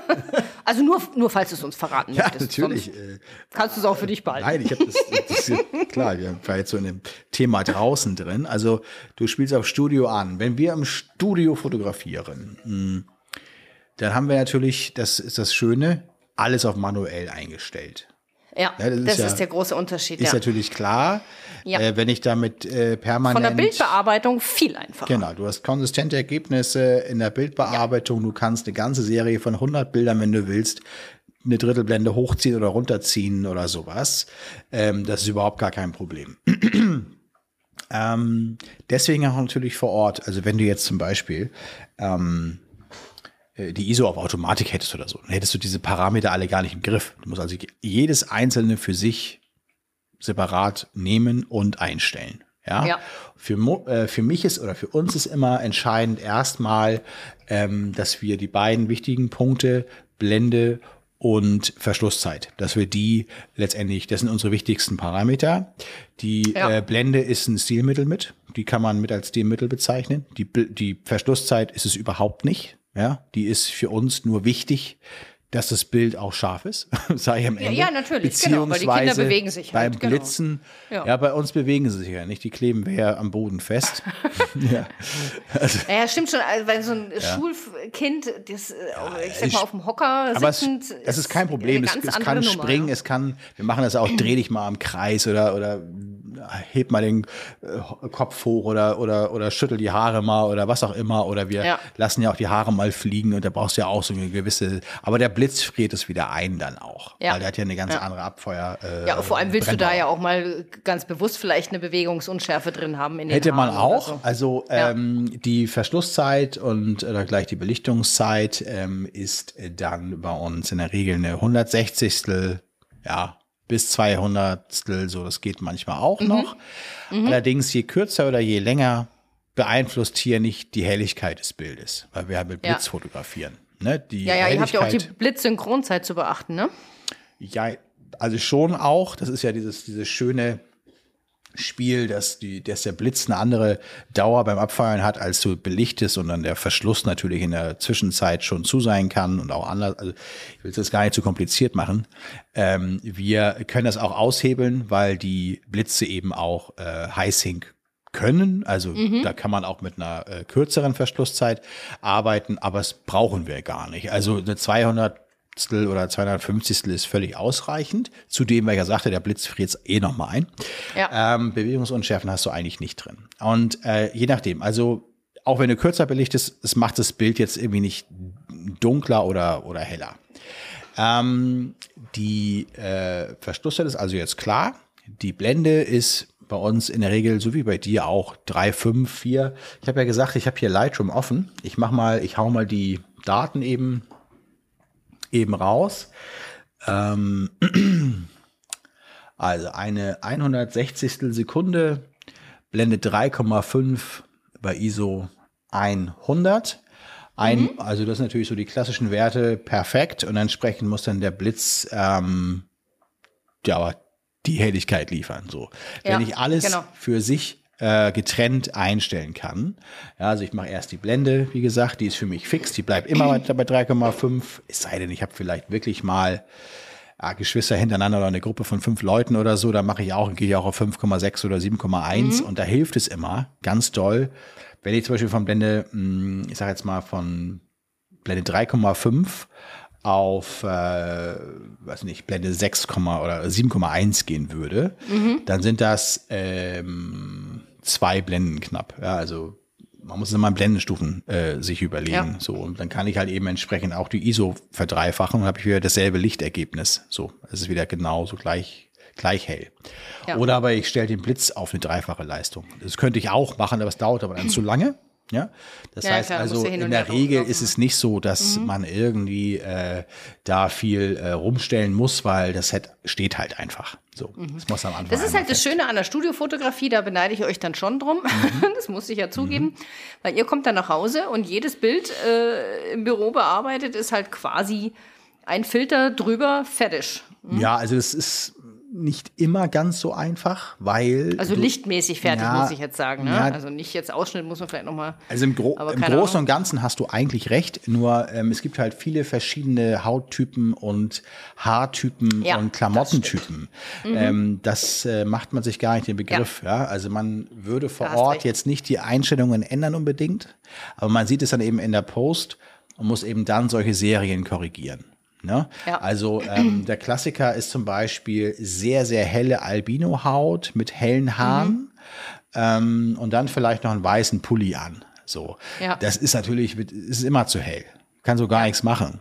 Speaker 2: also nur, nur falls du es uns verraten
Speaker 1: ja, möchtest. natürlich. Äh,
Speaker 2: kannst du es auch für dich behalten.
Speaker 1: Nein, ich habe das, das klar, ich war jetzt so in dem Thema draußen drin. Also du spielst auf Studio an. Wenn wir im Studio fotografieren, hm, dann haben wir natürlich, das ist das Schöne, alles auf manuell eingestellt.
Speaker 2: Ja, das, ist, das ja, ist, der große Unterschied.
Speaker 1: Ist
Speaker 2: ja.
Speaker 1: natürlich klar. Ja. Äh, wenn ich damit äh, permanent.
Speaker 2: Von der Bildbearbeitung viel einfacher.
Speaker 1: Genau, du hast konsistente Ergebnisse in der Bildbearbeitung. Ja. Du kannst eine ganze Serie von 100 Bildern, wenn du willst, eine Drittelblende hochziehen oder runterziehen oder sowas. Ähm, das ist überhaupt gar kein Problem. ähm, deswegen auch natürlich vor Ort. Also wenn du jetzt zum Beispiel ähm, äh, die ISO auf Automatik hättest oder so, dann hättest du diese Parameter alle gar nicht im Griff. Du musst also jedes einzelne für sich separat nehmen und einstellen. Ja. ja. Für, äh, für mich ist oder für uns ist immer entscheidend erstmal, ähm, dass wir die beiden wichtigen Punkte Blende und Verschlusszeit, dass wir die letztendlich, das sind unsere wichtigsten Parameter. Die ja. äh, Blende ist ein Stilmittel mit, die kann man mit als Stilmittel bezeichnen. Die, die Verschlusszeit ist es überhaupt nicht. Ja, die ist für uns nur wichtig, dass das Bild auch scharf ist, sei am Ende.
Speaker 2: Ja, ja natürlich, genau, weil die Kinder bewegen sich
Speaker 1: halt. Beim genau. Blitzen, ja. ja. bei uns bewegen sie sich ja nicht, die kleben wir ja am Boden fest.
Speaker 2: ja. Also, ja, stimmt schon, also, weil so ein ja. Schulkind, das, äh, ich sag mal, auf dem Hocker
Speaker 1: aber sitzend. Es, das ist kein Problem, es, es kann Nummer, springen, es kann, wir machen das auch, dreh dich mal im Kreis oder, oder heb mal den äh, Kopf hoch oder, oder, oder schüttel die Haare mal oder was auch immer. Oder wir ja. lassen ja auch die Haare mal fliegen und da brauchst du ja auch so eine gewisse, aber der Blitz friert es wieder ein dann auch. Ja. Weil der hat ja eine ganz ja. andere Abfeuer.
Speaker 2: Äh, ja, vor allem willst Brennbau. du da ja auch mal ganz bewusst vielleicht eine Bewegungsunschärfe drin haben in den
Speaker 1: Hätte Haaren man auch. So. Also ähm, die Verschlusszeit und oder gleich die Belichtungszeit ähm, ist dann bei uns in der Regel eine 160. Ja, bis 200 so das geht manchmal auch mhm. noch. Mhm. Allerdings je kürzer oder je länger beeinflusst hier nicht die Helligkeit des Bildes, weil wir ja mit Blitz ja. fotografieren. Ne?
Speaker 2: Die ja, ja, ihr habt ja auch die Blitzsynchronzeit zu beachten, ne?
Speaker 1: Ja, also schon auch. Das ist ja dieses, dieses schöne Spiel, dass, die, dass der Blitz eine andere Dauer beim Abfeuern hat, als du belichtest und dann der Verschluss natürlich in der Zwischenzeit schon zu sein kann und auch anders. Also ich will es jetzt gar nicht zu kompliziert machen. Ähm, wir können das auch aushebeln, weil die Blitze eben auch äh, High-Sync können. Also mhm. da kann man auch mit einer äh, kürzeren Verschlusszeit arbeiten, aber es brauchen wir gar nicht. Also eine 200 oder 250 ist völlig ausreichend. Zudem, weil ich ja sagte, der Blitz friert eh nochmal ein. Ja. Ähm, Bewegungsunschärfen hast du eigentlich nicht drin. Und äh, je nachdem, also auch wenn du kürzer belichtest, es macht das Bild jetzt irgendwie nicht dunkler oder, oder heller. Ähm, die äh, Verschlusszeit ist also jetzt klar. Die Blende ist bei uns in der Regel, so wie bei dir auch, 3, 5, 4. Ich habe ja gesagt, ich habe hier Lightroom offen. Ich mach mal, ich hau mal die Daten eben eben raus. Ähm, also eine 160. Sekunde, Blende 3,5 bei ISO 100. Ein, mhm. Also das sind natürlich so die klassischen Werte perfekt und entsprechend muss dann der Blitz ähm, ja, die Helligkeit liefern. So. Ja, Wenn ich alles genau. für sich äh, getrennt einstellen kann. Ja, also ich mache erst die Blende, wie gesagt, die ist für mich fix, die bleibt immer weiter bei 3,5. Es sei denn, ich habe vielleicht wirklich mal ja, Geschwister hintereinander oder eine Gruppe von fünf Leuten oder so, da mache ich auch, gehe ich auch auf 5,6 oder 7,1 mhm. und da hilft es immer ganz doll, wenn ich zum Beispiel von Blende, hm, ich sage jetzt mal von Blende 3,5 auf, äh, weiß nicht, Blende 6, oder 7,1 gehen würde, mhm. dann sind das ähm, zwei Blenden knapp. Ja, also man muss immer Blendenstufen äh, sich überlegen. Ja. So, und dann kann ich halt eben entsprechend auch die ISO verdreifachen und habe ich wieder dasselbe Lichtergebnis. So, es ist wieder genauso gleich, gleich hell. Ja. Oder aber ich stelle den Blitz auf eine dreifache Leistung. Das könnte ich auch machen, aber es dauert aber dann zu lange. Ja, das ja, heißt klar, also in der Regel ist es nicht so, dass mhm. man irgendwie äh, da viel äh, rumstellen muss, weil das Set steht halt einfach. So,
Speaker 2: mhm. das muss am Anfang. Das ist halt das Schöne an der Studiofotografie, da beneide ich euch dann schon drum. Mhm. das muss ich ja zugeben, mhm. weil ihr kommt dann nach Hause und jedes Bild äh, im Büro bearbeitet ist halt quasi ein Filter drüber, fertig.
Speaker 1: Mhm. Ja, also das ist nicht immer ganz so einfach, weil.
Speaker 2: Also du, lichtmäßig fertig, ja, muss ich jetzt sagen. Ne? Ja, also nicht jetzt Ausschnitt muss man vielleicht nochmal.
Speaker 1: Also im, Gro im Großen und Ganzen hast du eigentlich recht, nur ähm, es gibt halt viele verschiedene Hauttypen und Haartypen ja, und Klamottentypen. Das, mhm. ähm, das äh, macht man sich gar nicht den Begriff. Ja. Also man würde vor Ort recht. jetzt nicht die Einstellungen ändern unbedingt, aber man sieht es dann eben in der Post und muss eben dann solche Serien korrigieren. Ne?
Speaker 2: Ja.
Speaker 1: Also ähm, der Klassiker ist zum Beispiel sehr, sehr helle Albino-Haut mit hellen Haaren ähm, und dann vielleicht noch einen weißen Pulli an. So,
Speaker 2: Ja.
Speaker 1: das ist natürlich, ist immer zu hell. Kann so gar nichts machen.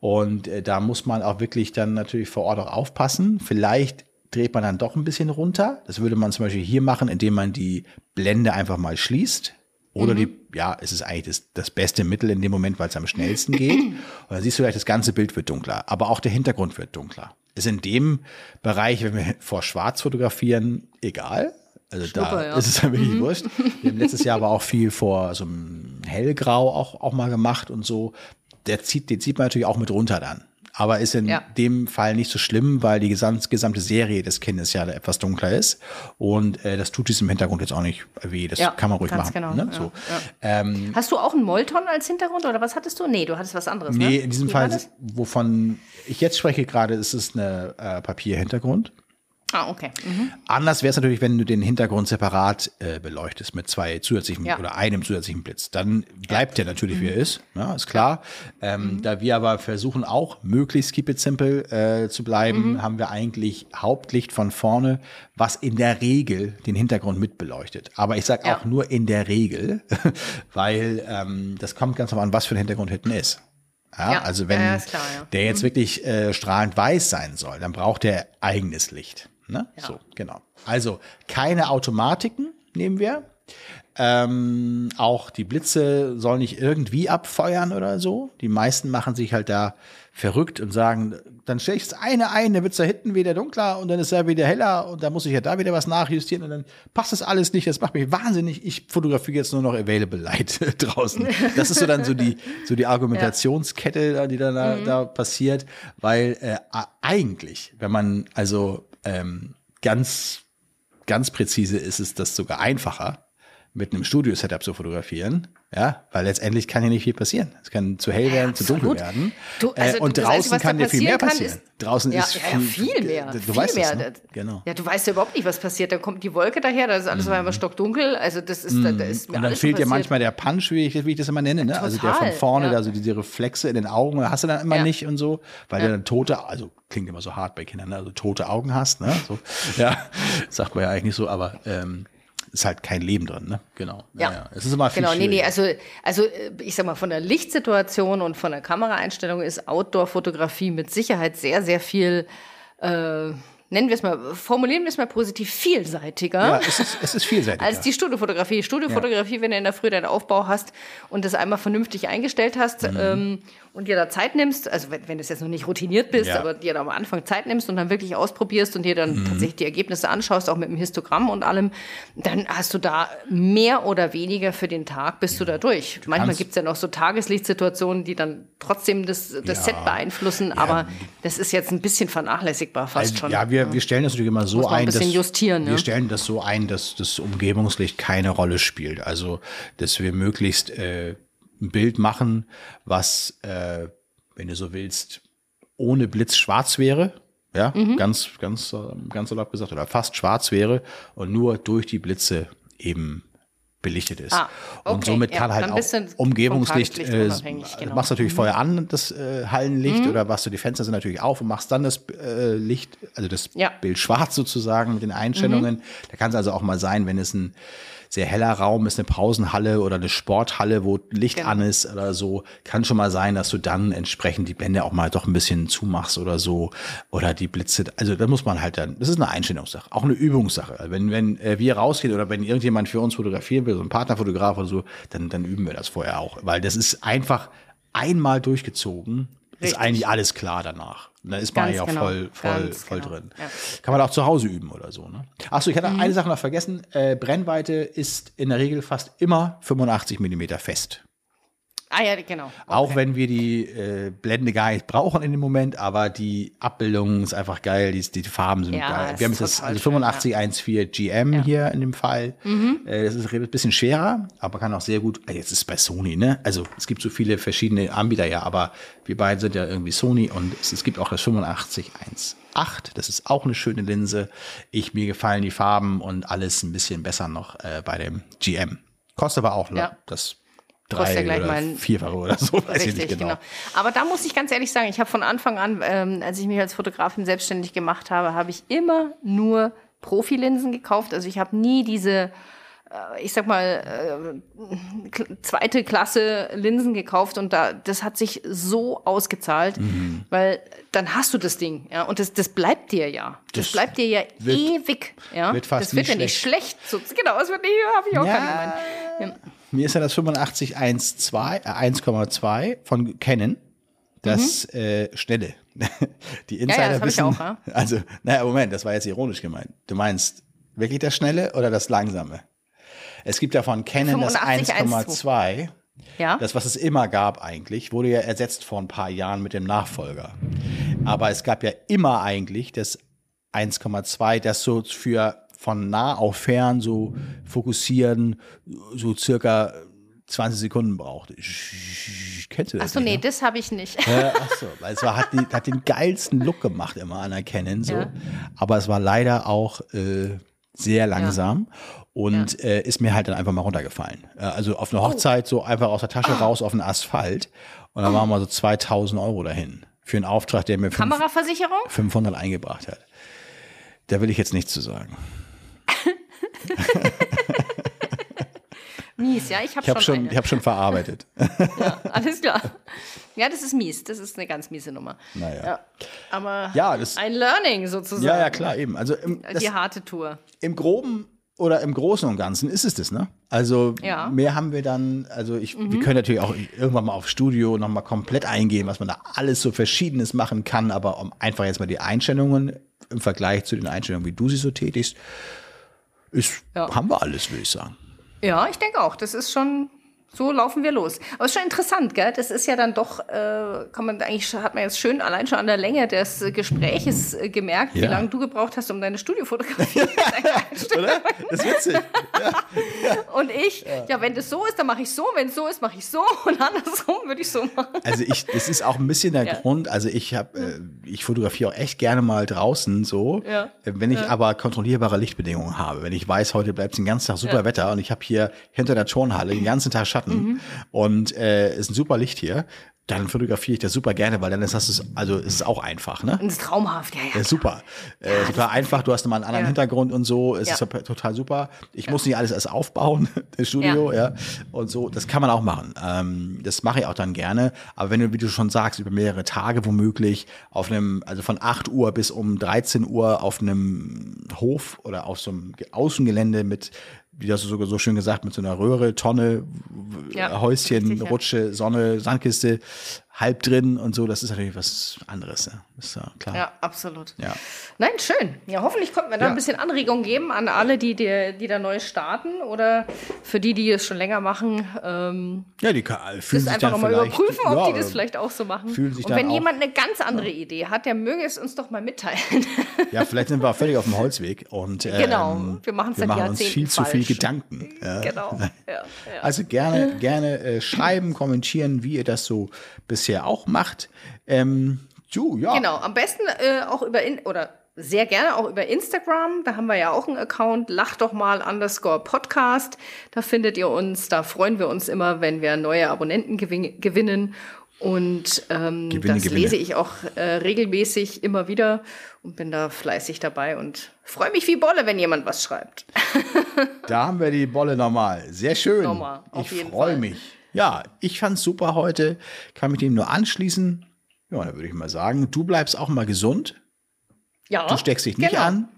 Speaker 1: Und äh, da muss man auch wirklich dann natürlich vor Ort auch aufpassen. Vielleicht dreht man dann doch ein bisschen runter. Das würde man zum Beispiel hier machen, indem man die Blende einfach mal schließt. Oder die, ja, es ist eigentlich das, das beste Mittel in dem Moment, weil es am schnellsten geht. Und dann siehst du gleich, das ganze Bild wird dunkler. Aber auch der Hintergrund wird dunkler. Ist in dem Bereich, wenn wir vor Schwarz fotografieren, egal. Also da
Speaker 2: Schnuppe, ja.
Speaker 1: ist es dann wirklich wurscht. Wir haben letztes Jahr aber auch viel vor so einem Hellgrau auch, auch mal gemacht und so. Der zieht, den zieht man natürlich auch mit runter dann. Aber ist in
Speaker 2: Ja.
Speaker 1: dem Fall nicht so schlimm, weil die gesamt, gesamte Serie des Kindes ja etwas dunkler ist. Und äh, das tut diesem Hintergrund jetzt auch nicht weh. Das
Speaker 2: Ja,
Speaker 1: kann man ruhig machen.
Speaker 2: genau,
Speaker 1: Ne?
Speaker 2: ja,
Speaker 1: So. Ähm,
Speaker 2: Hast du auch einen Molton als Hintergrund oder was hattest du? Nee, du hattest was anderes. ne?
Speaker 1: nee, in diesem
Speaker 2: Wie
Speaker 1: Fall, wovon ich jetzt spreche gerade, ist es eine äh, Papierhintergrund.
Speaker 2: Ah, okay. Mhm.
Speaker 1: Anders wäre es natürlich, wenn du den Hintergrund separat äh, beleuchtest mit zwei zusätzlichen
Speaker 2: Ja.
Speaker 1: oder einem zusätzlichen Blitz. Dann bleibt der natürlich, wie er ist, ja, ist klar. Ähm, Da wir aber versuchen auch möglichst keep it simple äh, zu bleiben, haben wir eigentlich Hauptlicht von vorne, was in der Regel den Hintergrund mitbeleuchtet. Aber ich sage
Speaker 2: Ja.
Speaker 1: auch nur in der Regel, weil ähm, das kommt ganz darauf an, was für ein Hintergrund hinten ist. Ja,
Speaker 2: Ja,
Speaker 1: also wenn
Speaker 2: ja, klar, ja.
Speaker 1: der jetzt wirklich äh, strahlend weiß sein soll, dann braucht er eigenes Licht. Ne?
Speaker 2: Ja.
Speaker 1: So, genau. Also keine Automatiken nehmen wir. Ähm, auch die Blitze sollen nicht irgendwie abfeuern oder so. Die meisten machen sich halt da verrückt und sagen, dann stelle ich das eine ein, dann wird es da hinten wieder dunkler und dann ist er wieder heller und dann muss ich ja da wieder was nachjustieren und dann passt das alles nicht. Das macht mich wahnsinnig. Ich fotografiere jetzt nur noch Available Light draußen. Das ist so dann so die, so die Argumentationskette, die dann da, da passiert, weil äh, eigentlich, wenn man also ähm, ganz ganz präzise ist es das sogar einfacher, mit einem Studio-Setup zu fotografieren, ja, weil letztendlich kann ja nicht viel passieren. Es kann zu hell werden, zu dunkel werden.
Speaker 2: Du, also
Speaker 1: äh, und
Speaker 2: das
Speaker 1: draußen
Speaker 2: Einzige,
Speaker 1: kann dir viel mehr
Speaker 2: passieren kann,
Speaker 1: passieren. draußen
Speaker 2: ja,
Speaker 1: ist
Speaker 2: ja, ja, viel mehr.
Speaker 1: Du,
Speaker 2: viel
Speaker 1: weißt
Speaker 2: mehr.
Speaker 1: es, ne? Genau.
Speaker 2: Ja, du weißt ja überhaupt nicht, was passiert. Da kommt die Wolke daher, da ist alles auf einmal stockdunkel. Also das ist, da, da ist mir
Speaker 1: Mhm. Und dann fehlt dir manchmal der Punch, wie ich, wie ich das immer nenne, ne? Also der von
Speaker 2: Total,
Speaker 1: vorne,
Speaker 2: ja.
Speaker 1: da so diese Reflexe in den Augen, hast du dann immer
Speaker 2: Ja.
Speaker 1: nicht und so, weil du dann tote, also klingt immer so hart bei Kindern, ne? also tote Augen hast, ne? So, ja, sagt man ja eigentlich nicht so, aber ähm, ist halt kein Leben drin, ne? Genau.
Speaker 2: Ja.
Speaker 1: Es ist immer viel
Speaker 2: Genau, nee, nee, also, also äh, ich sag mal, von der Lichtsituation und von der Kameraeinstellung ist Outdoor-Fotografie mit Sicherheit sehr, sehr viel, äh, nennen wir es mal, formulieren wir es mal positiv, vielseitiger.
Speaker 1: Ja, es ist, es ist vielseitig.
Speaker 2: Als die Studiofotografie. Studiofotografie, wenn du in der Früh deinen Aufbau hast und das einmal vernünftig eingestellt hast
Speaker 1: Mhm.
Speaker 2: ähm, und dir da Zeit nimmst, also wenn, wenn du jetzt noch nicht routiniert bist,
Speaker 1: Ja.
Speaker 2: aber dir da am Anfang Zeit nimmst und dann wirklich ausprobierst und dir dann
Speaker 1: Mhm.
Speaker 2: tatsächlich die Ergebnisse anschaust, auch mit dem Histogramm und allem, dann hast du da mehr oder weniger für den Tag bist du da durch. Manchmal
Speaker 1: kannst-
Speaker 2: gibt es ja noch so Tageslichtsituationen, die dann trotzdem das, das
Speaker 1: Ja.
Speaker 2: Set beeinflussen, aber das ist jetzt ein bisschen vernachlässigbar fast
Speaker 1: Also,
Speaker 2: schon.
Speaker 1: Ja, wir, wir stellen das natürlich immer so
Speaker 2: ein
Speaker 1: ein,
Speaker 2: bisschen
Speaker 1: dass
Speaker 2: justieren,
Speaker 1: wir
Speaker 2: ne?
Speaker 1: stellen das so ein, dass das Umgebungslicht keine Rolle spielt. Also, dass wir möglichst äh, ein Bild machen, was, äh, wenn du so willst, ohne Blitz schwarz wäre. Ja,
Speaker 2: Mhm.
Speaker 1: ganz, ganz, ganz salopp gesagt, oder fast schwarz wäre und nur durch die Blitze eben belichtet ist.
Speaker 2: Ah,
Speaker 1: Und
Speaker 2: okay,
Speaker 1: somit
Speaker 2: ja,
Speaker 1: kann halt
Speaker 2: dann
Speaker 1: auch Umgebungslicht, äh,
Speaker 2: genau.
Speaker 1: machst natürlich vorher an, das äh, Hallenlicht oder machst du die Fenster sind natürlich auf und machst dann das äh, Licht, also das
Speaker 2: Ja.
Speaker 1: Bild schwarz sozusagen mit den Einstellungen. Da kann es also auch mal sein, wenn es ein sehr heller Raum ist, eine Pausenhalle oder eine Sporthalle, wo Licht
Speaker 2: Genau.
Speaker 1: an ist oder so, kann schon mal sein, dass du dann entsprechend die Blende auch mal doch ein bisschen zumachst oder so oder die Blitze, also da muss man halt dann, das ist eine Einstellungssache, auch eine Übungssache. Also wenn wenn äh, wir rausgehen oder wenn irgendjemand für uns fotografieren will, so ein Partnerfotograf oder so, dann dann üben wir das vorher auch, weil das ist einfach einmal durchgezogen, ist
Speaker 2: Richtig.
Speaker 1: eigentlich alles klar danach. Und dann ist man ja
Speaker 2: genau,
Speaker 1: voll voll voll
Speaker 2: genau,
Speaker 1: drin.
Speaker 2: ja.
Speaker 1: Kann man auch zu Hause üben oder so. Ne? Achso, ich hatte
Speaker 2: Mhm.
Speaker 1: eine Sache noch vergessen. Äh, Brennweite ist in der Regel fast immer 85 Millimeter fest.
Speaker 2: Ah ja, genau.
Speaker 1: Auch
Speaker 2: Okay.
Speaker 1: wenn wir die äh, Blende gar nicht brauchen in dem Moment, aber die Abbildung ist einfach geil, die, die Farben sind
Speaker 2: Ja,
Speaker 1: geil. Wir haben jetzt das also
Speaker 2: schön,
Speaker 1: 8514 GM hier in dem Fall.
Speaker 2: Mhm.
Speaker 1: Äh, das ist ein bisschen schwerer, aber kann auch sehr gut. äh, Jetzt ist es bei Sony, ne? Also es gibt so viele verschiedene Anbieter ja, aber wir beide sind ja irgendwie Sony und es, es gibt auch das 8518. Das ist auch eine schöne Linse. Ich mir gefallen die Farben und alles ein bisschen besser noch äh, bei dem GM. Kostet aber auch
Speaker 2: Ja.
Speaker 1: das
Speaker 2: Ja
Speaker 1: drei
Speaker 2: gleich
Speaker 1: oder vierfache oder so, weiß ich nicht genau.
Speaker 2: Aber da muss ich ganz ehrlich sagen, ich habe von Anfang an, ähm, als ich mich als Fotografin selbstständig gemacht habe, habe ich immer nur Profilinsen gekauft. Also ich habe nie diese, äh, ich sag mal, äh, zweite Klasse Linsen gekauft und da, das hat sich so ausgezahlt,
Speaker 1: Mhm.
Speaker 2: weil dann hast du das Ding, ja, und das, das bleibt dir ja. Das,
Speaker 1: Das
Speaker 2: bleibt dir ja
Speaker 1: wird-
Speaker 2: ewig, ja.
Speaker 1: wird fast
Speaker 2: das wird ja nicht schlecht. So, genau, es wird nicht, habe ich auch
Speaker 1: Ja.
Speaker 2: keine Meinung.
Speaker 1: Mir ist ja das 8512, äh, 1,2 von Canon. Das äh, schnelle. Die
Speaker 2: ja,
Speaker 1: Insider
Speaker 2: das hab ich
Speaker 1: wissen.
Speaker 2: auch, ja.
Speaker 1: Also, naja, Moment, das war jetzt ironisch gemeint. Du meinst wirklich das schnelle oder das langsame? Es gibt ja von Canon das
Speaker 2: 85,
Speaker 1: 1,2.
Speaker 2: Ja.
Speaker 1: Das, was es immer gab eigentlich, wurde ja ersetzt vor ein paar Jahren mit dem Nachfolger. Aber es gab ja immer eigentlich das 1,2, das so für von nah auf fern so fokussieren, so circa 20 Sekunden braucht. Kennst du das?
Speaker 2: Achso, nee,
Speaker 1: ne?
Speaker 2: das habe ich nicht.
Speaker 1: Ja, ach so, weil es war, hat, die, hat den geilsten Look gemacht immer an der Canon so.
Speaker 2: Ja.
Speaker 1: Aber es war leider auch äh, sehr langsam und äh, ist mir halt dann einfach mal runtergefallen. Äh, also auf einer Hochzeit so einfach aus der Tasche
Speaker 2: Ah.
Speaker 1: raus auf den Asphalt und dann waren wir so 2000 Euro dahin für einen Auftrag, der mir fünf,
Speaker 2: Kameraversicherung?
Speaker 1: 500 eingebracht hat. Da will ich jetzt nichts zu sagen.
Speaker 2: Mies, ja, ich habe
Speaker 1: habe
Speaker 2: schon,
Speaker 1: schon,
Speaker 2: eine.
Speaker 1: ich hab schon verarbeitet.
Speaker 2: ja, alles klar. Ja, das ist mies. Das ist eine ganz miese Nummer.
Speaker 1: Naja.
Speaker 2: Ja, aber
Speaker 1: Ja, das-
Speaker 2: ein Learning sozusagen.
Speaker 1: Ja, ja, klar, eben. Also im, das,
Speaker 2: Die harte Tour.
Speaker 1: im Groben oder im Großen und Ganzen ist es das, ne? Also
Speaker 2: Ja. Mhm.
Speaker 1: mehr haben wir dann, also ich, wir können natürlich auch irgendwann mal auf Studio nochmal komplett eingehen, was man da alles so Verschiedenes machen kann, aber um einfach jetzt mal die Einstellungen im Vergleich zu den Einstellungen, wie du sie so tätigst, ist,
Speaker 2: Ja.
Speaker 1: haben wir alles, würde ich sagen.
Speaker 2: Ja, ich denke auch. Das ist schon, so laufen wir los. Aber es ist schon interessant, gell? Das ist ja dann doch, äh, kann man eigentlich, hat man jetzt schön allein schon an der Länge des Gespräches äh, gemerkt, wie
Speaker 1: Ja.
Speaker 2: lange du gebraucht hast, um deine Studiofotografie
Speaker 1: Oder? Das ist witzig.
Speaker 2: Und ich, ja. wenn das so ist, dann mache ich so, wenn es so ist, mache ich so und andersrum würde ich so machen.
Speaker 1: Also ich, das ist auch ein bisschen der
Speaker 2: Ja.
Speaker 1: Grund. Also ich habe, äh, ich fotografiere auch echt gerne mal draußen so,
Speaker 2: Ja.
Speaker 1: äh, wenn ich aber kontrollierbare Lichtbedingungen habe. Wenn ich weiß, heute bleibt es den ganzen Tag super
Speaker 2: Ja.
Speaker 1: Wetter und ich habe hier hinter der Turnhalle den ganzen Tag Schatten
Speaker 2: Mhm.
Speaker 1: und äh, ist ein super Licht hier, dann fotografiere ich das super gerne, weil dann ist das, also ist es auch einfach, ne?
Speaker 2: Das ist traumhaft, ja, ja.
Speaker 1: Ja, super. Äh, total einfach, du hast nochmal einen anderen
Speaker 2: Ja.
Speaker 1: Hintergrund und so. Es
Speaker 2: Ja.
Speaker 1: ist total- total super. Ich muss nicht alles erst aufbauen, das Studio, ja. Und so, das kann man auch machen. Ähm, das mache ich auch dann gerne. Aber wenn du, wie du schon sagst, über mehrere Tage womöglich auf einem, also von 8 Uhr bis um 13 Uhr auf einem Hof oder auf so einem Außengelände mit, wie hast du sogar so schön gesagt, mit so einer Röhre, Tonne,
Speaker 2: Ja,
Speaker 1: Häuschen,
Speaker 2: richtig.
Speaker 1: Rutsche, Sonne, Sandkiste, halb drin und so, das ist natürlich was anderes. Ja. Ist ja klar.
Speaker 2: Ja, absolut.
Speaker 1: Ja.
Speaker 2: Nein, schön. Ja, hoffentlich konnten wir da
Speaker 1: Ja.
Speaker 2: ein bisschen Anregung geben an alle, die, die, die da neu starten oder für die, die es schon länger machen. Ähm,
Speaker 1: Ja, die kann, fühlen sich
Speaker 2: einfach nochmal überprüfen, ob
Speaker 1: ja,
Speaker 2: die das vielleicht auch so machen.
Speaker 1: fühlen sich
Speaker 2: Und wenn
Speaker 1: auch-
Speaker 2: jemand eine ganz andere Idee hat, der möge es uns doch mal mitteilen.
Speaker 1: Ja, vielleicht sind wir völlig auf dem Holzweg und ähm,
Speaker 2: Genau, wir machen's
Speaker 1: wir machen uns viel zu viel
Speaker 2: falsch.
Speaker 1: Gedanken.
Speaker 2: Genau.
Speaker 1: Also gerne, gerne äh, schreiben, kommentieren, wie ihr das so bisher auch macht. Ähm, du, ja.
Speaker 2: Genau, am besten äh, auch über in oder sehr gerne auch über Instagram. Da haben wir ja auch einen Account. Lacht doch mal underscore Podcast. Da findet ihr uns. Da freuen wir uns immer, wenn wir neue Abonnenten gewin gewinnen. Und ähm,
Speaker 1: Gewinne,
Speaker 2: das
Speaker 1: Gewinne.
Speaker 2: lese ich auch äh, regelmäßig immer wieder und bin da fleißig dabei und freue mich wie Bolle, wenn jemand was schreibt.
Speaker 1: Da haben wir die Bolle nochmal. Sehr schön.
Speaker 2: Nochmal,
Speaker 1: ich freue mich. Ja, ich fand's super heute. Kann mich dem nur anschließen. Ja, dann würde ich mal sagen, du bleibst auch mal gesund.
Speaker 2: Ja,
Speaker 1: Du steckst dich nicht
Speaker 2: genau.
Speaker 1: an.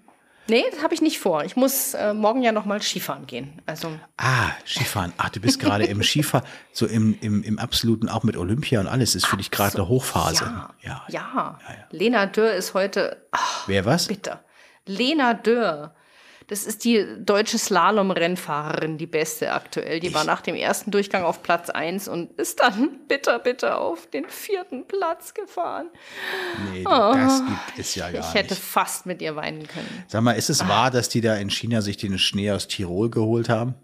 Speaker 2: Nee, das habe ich nicht vor. Ich muss äh, morgen ja noch mal Skifahren gehen. Also
Speaker 1: Ah, Skifahren. Ach, du bist gerade im Skifahren, so im, im, im absoluten, auch mit Olympia und alles, ist für dich gerade eine Hochphase.
Speaker 2: ja,
Speaker 1: ja.
Speaker 2: ja. Lena Dürr ist heute
Speaker 1: Wer was?
Speaker 2: bitter. Lena Dürr. Das ist die deutsche Slalom-Rennfahrerin, die beste aktuell. Die war nach dem ersten Durchgang auf Platz 1 und ist dann bitter, bitter auf den vierten Platz gefahren.
Speaker 1: Nee, das gibt es ja gar
Speaker 2: Ich hätte
Speaker 1: nicht.
Speaker 2: fast mit ihr weinen können.
Speaker 1: Sag mal, ist es wahr, dass die da in China sich den Schnee aus Tirol geholt haben?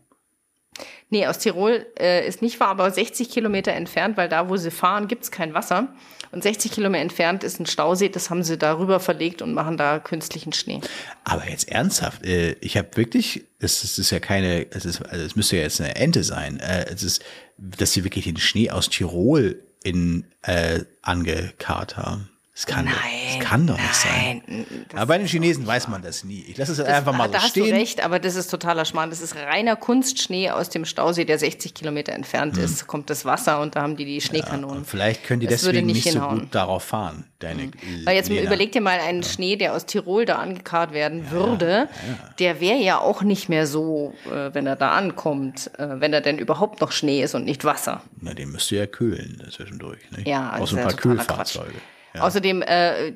Speaker 2: Nee, aus Tirol äh, ist nicht wahr, aber 60 Kilometer entfernt, weil da, wo sie fahren, gibt's kein Wasser. Und 60 Kilometer entfernt ist ein Stausee, das haben sie darüber verlegt und machen da künstlichen Schnee.
Speaker 1: Aber jetzt ernsthaft, äh, ich habe wirklich, es ist, ja keine, es ist, also es müsste ja jetzt eine Ente sein. Äh, es ist, dass sie wirklich den Schnee aus Tirol in äh, angekarrt haben. Das kann,
Speaker 2: Nein,
Speaker 1: das kann doch nicht
Speaker 2: nein,
Speaker 1: sein.
Speaker 2: das
Speaker 1: Aber bei den Chinesen weiß man das nie. Ich lasse es einfach mal
Speaker 2: da
Speaker 1: so
Speaker 2: hast
Speaker 1: stehen.
Speaker 2: du recht, aber das ist totaler Schmarrn. Das ist reiner Kunstschnee aus dem Stausee, der 60 Kilometer entfernt ist. Kommt das Wasser und da haben die die Schneekanonen.
Speaker 1: Und vielleicht können die
Speaker 2: Das
Speaker 1: deswegen nicht,
Speaker 2: nicht
Speaker 1: so gut darauf fahren. Deine
Speaker 2: Weil jetzt
Speaker 1: Lena.
Speaker 2: überleg dir mal einen Schnee, der aus Tirol da angekarrt werden würde. Der wäre ja auch nicht mehr so, äh, wenn er da ankommt, äh, wenn er denn überhaupt noch Schnee ist und nicht Wasser.
Speaker 1: Na, den müsst ihr ja kühlen zwischendurch. Nicht?
Speaker 2: Ja,
Speaker 1: Aus
Speaker 2: das
Speaker 1: ein paar
Speaker 2: ja
Speaker 1: Kühlfahrzeuge. Ja.
Speaker 2: Außerdem, äh,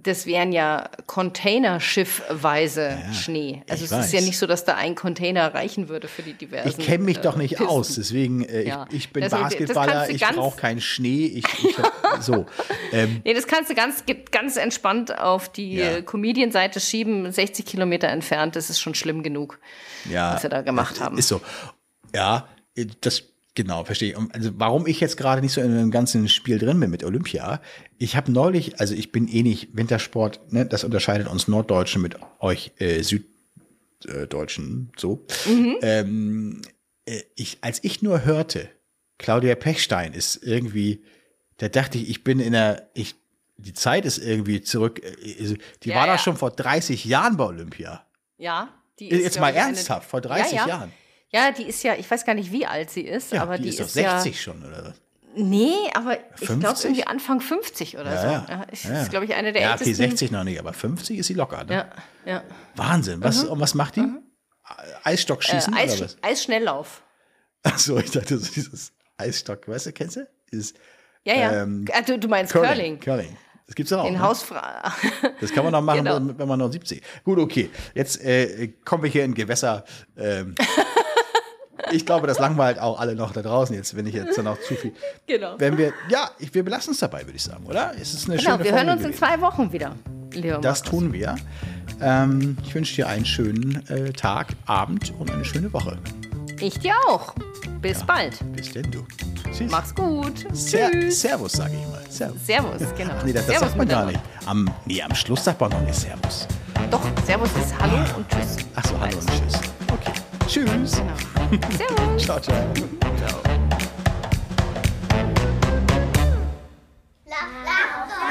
Speaker 2: das wären ja Containerschiffweise Schnee. Also es ist ja
Speaker 1: weiß.
Speaker 2: nicht so, dass da ein Container reichen würde für die diversen.
Speaker 1: Ich kenne mich
Speaker 2: äh,
Speaker 1: doch nicht
Speaker 2: Pisten.
Speaker 1: aus, deswegen, äh,
Speaker 2: Ja.
Speaker 1: ich, ich bin
Speaker 2: das
Speaker 1: Basketballer, ich brauche keinen Schnee, ich, ich hab, so. Ähm,
Speaker 2: Nee, das kannst du ganz, ganz entspannt auf die
Speaker 1: Ja.
Speaker 2: äh, Comedian-Seite schieben, 60 Kilometer entfernt, das ist schon schlimm genug,
Speaker 1: ja,
Speaker 2: was sie da gemacht haben.
Speaker 1: Ist so. Ja, das genau, verstehe Also warum ich jetzt gerade nicht so in dem ganzen Spiel drin bin mit Olympia, ich habe neulich, also ich bin eh nicht Wintersport, ne, das unterscheidet uns Norddeutschen mit euch äh, Süddeutschen so.
Speaker 2: Mhm.
Speaker 1: Ähm, äh, ich, als ich nur hörte, Claudia Pechstein ist irgendwie, da dachte ich, ich bin in der, ich, die Zeit ist irgendwie zurück. äh, also Die
Speaker 2: Ja,
Speaker 1: war
Speaker 2: ja.
Speaker 1: doch schon vor 30 Jahren bei Olympia.
Speaker 2: Ja, die ist,
Speaker 1: Jetzt mal ernsthaft, vor 30
Speaker 2: ja, ja.
Speaker 1: Jahren.
Speaker 2: Ja, die ist ja, ich weiß gar nicht, wie alt sie ist,
Speaker 1: Ja,
Speaker 2: aber
Speaker 1: die,
Speaker 2: die,
Speaker 1: ist doch
Speaker 2: ist
Speaker 1: 60 schon, oder was?
Speaker 2: ja. Nee, aber ich glaube
Speaker 1: 50?
Speaker 2: irgendwie Anfang 50 oder
Speaker 1: Ja,
Speaker 2: so.
Speaker 1: ja.
Speaker 2: Ja, ich,
Speaker 1: ja.
Speaker 2: ist, glaube ich, eine der
Speaker 1: ja, okay,
Speaker 2: ältesten.
Speaker 1: 60 noch nicht, aber 50 ist sie locker. Ne?
Speaker 2: Ja, ja.
Speaker 1: Wahnsinn. Was, und was macht die? Eisstock
Speaker 2: Äh,
Speaker 1: schießen oder
Speaker 2: Eis,
Speaker 1: was?
Speaker 2: Eisschnelllauf.
Speaker 1: Achso, ich dachte, so dieses Eisstock, weißt du, kennst du? Dieses
Speaker 2: Ja, ja.
Speaker 1: Ähm,
Speaker 2: ah, du, du meinst Curling.
Speaker 1: Curling. Das gibt's ja auch.
Speaker 2: Den
Speaker 1: ne?
Speaker 2: Hausfrau.
Speaker 1: Das kann man noch machen,
Speaker 2: Genau.
Speaker 1: wenn man noch 70. Gut, okay. Jetzt äh, kommen wir hier in Gewässer. Ähm, ich glaube, das langweilt auch alle noch da draußen jetzt, wenn ich jetzt dann noch zu viel.
Speaker 2: Genau.
Speaker 1: Wenn wir, ja, ich, wir belassen es dabei, würde ich sagen, oder? Es ist eine
Speaker 2: Genau,
Speaker 1: schöne
Speaker 2: wir hören
Speaker 1: Folge
Speaker 2: uns in
Speaker 1: gewesen.
Speaker 2: zwei Wochen wieder. Lieber
Speaker 1: Das
Speaker 2: Markus.
Speaker 1: tun wir. Ähm, ich wünsche dir einen schönen äh, Tag, Abend und eine schöne Woche.
Speaker 2: Ich dir auch. Bis bald.
Speaker 1: Bis denn du. Tschüss.
Speaker 2: Mach's gut.
Speaker 1: Ser
Speaker 2: Tschüss.
Speaker 1: Servus, sage ich mal. Servus.
Speaker 2: Servus, genau.
Speaker 1: Nee, das, das sagt man gar nicht. Am, nee, am Schluss sagt man noch nicht Servus.
Speaker 2: Doch, Servus ist Hallo und Tschüss.
Speaker 1: Achso, hallo und tschüss. Okay. Tschüss.
Speaker 2: Genau. Servus.
Speaker 1: ciao, ciao.
Speaker 2: Ciao. Lach, lach,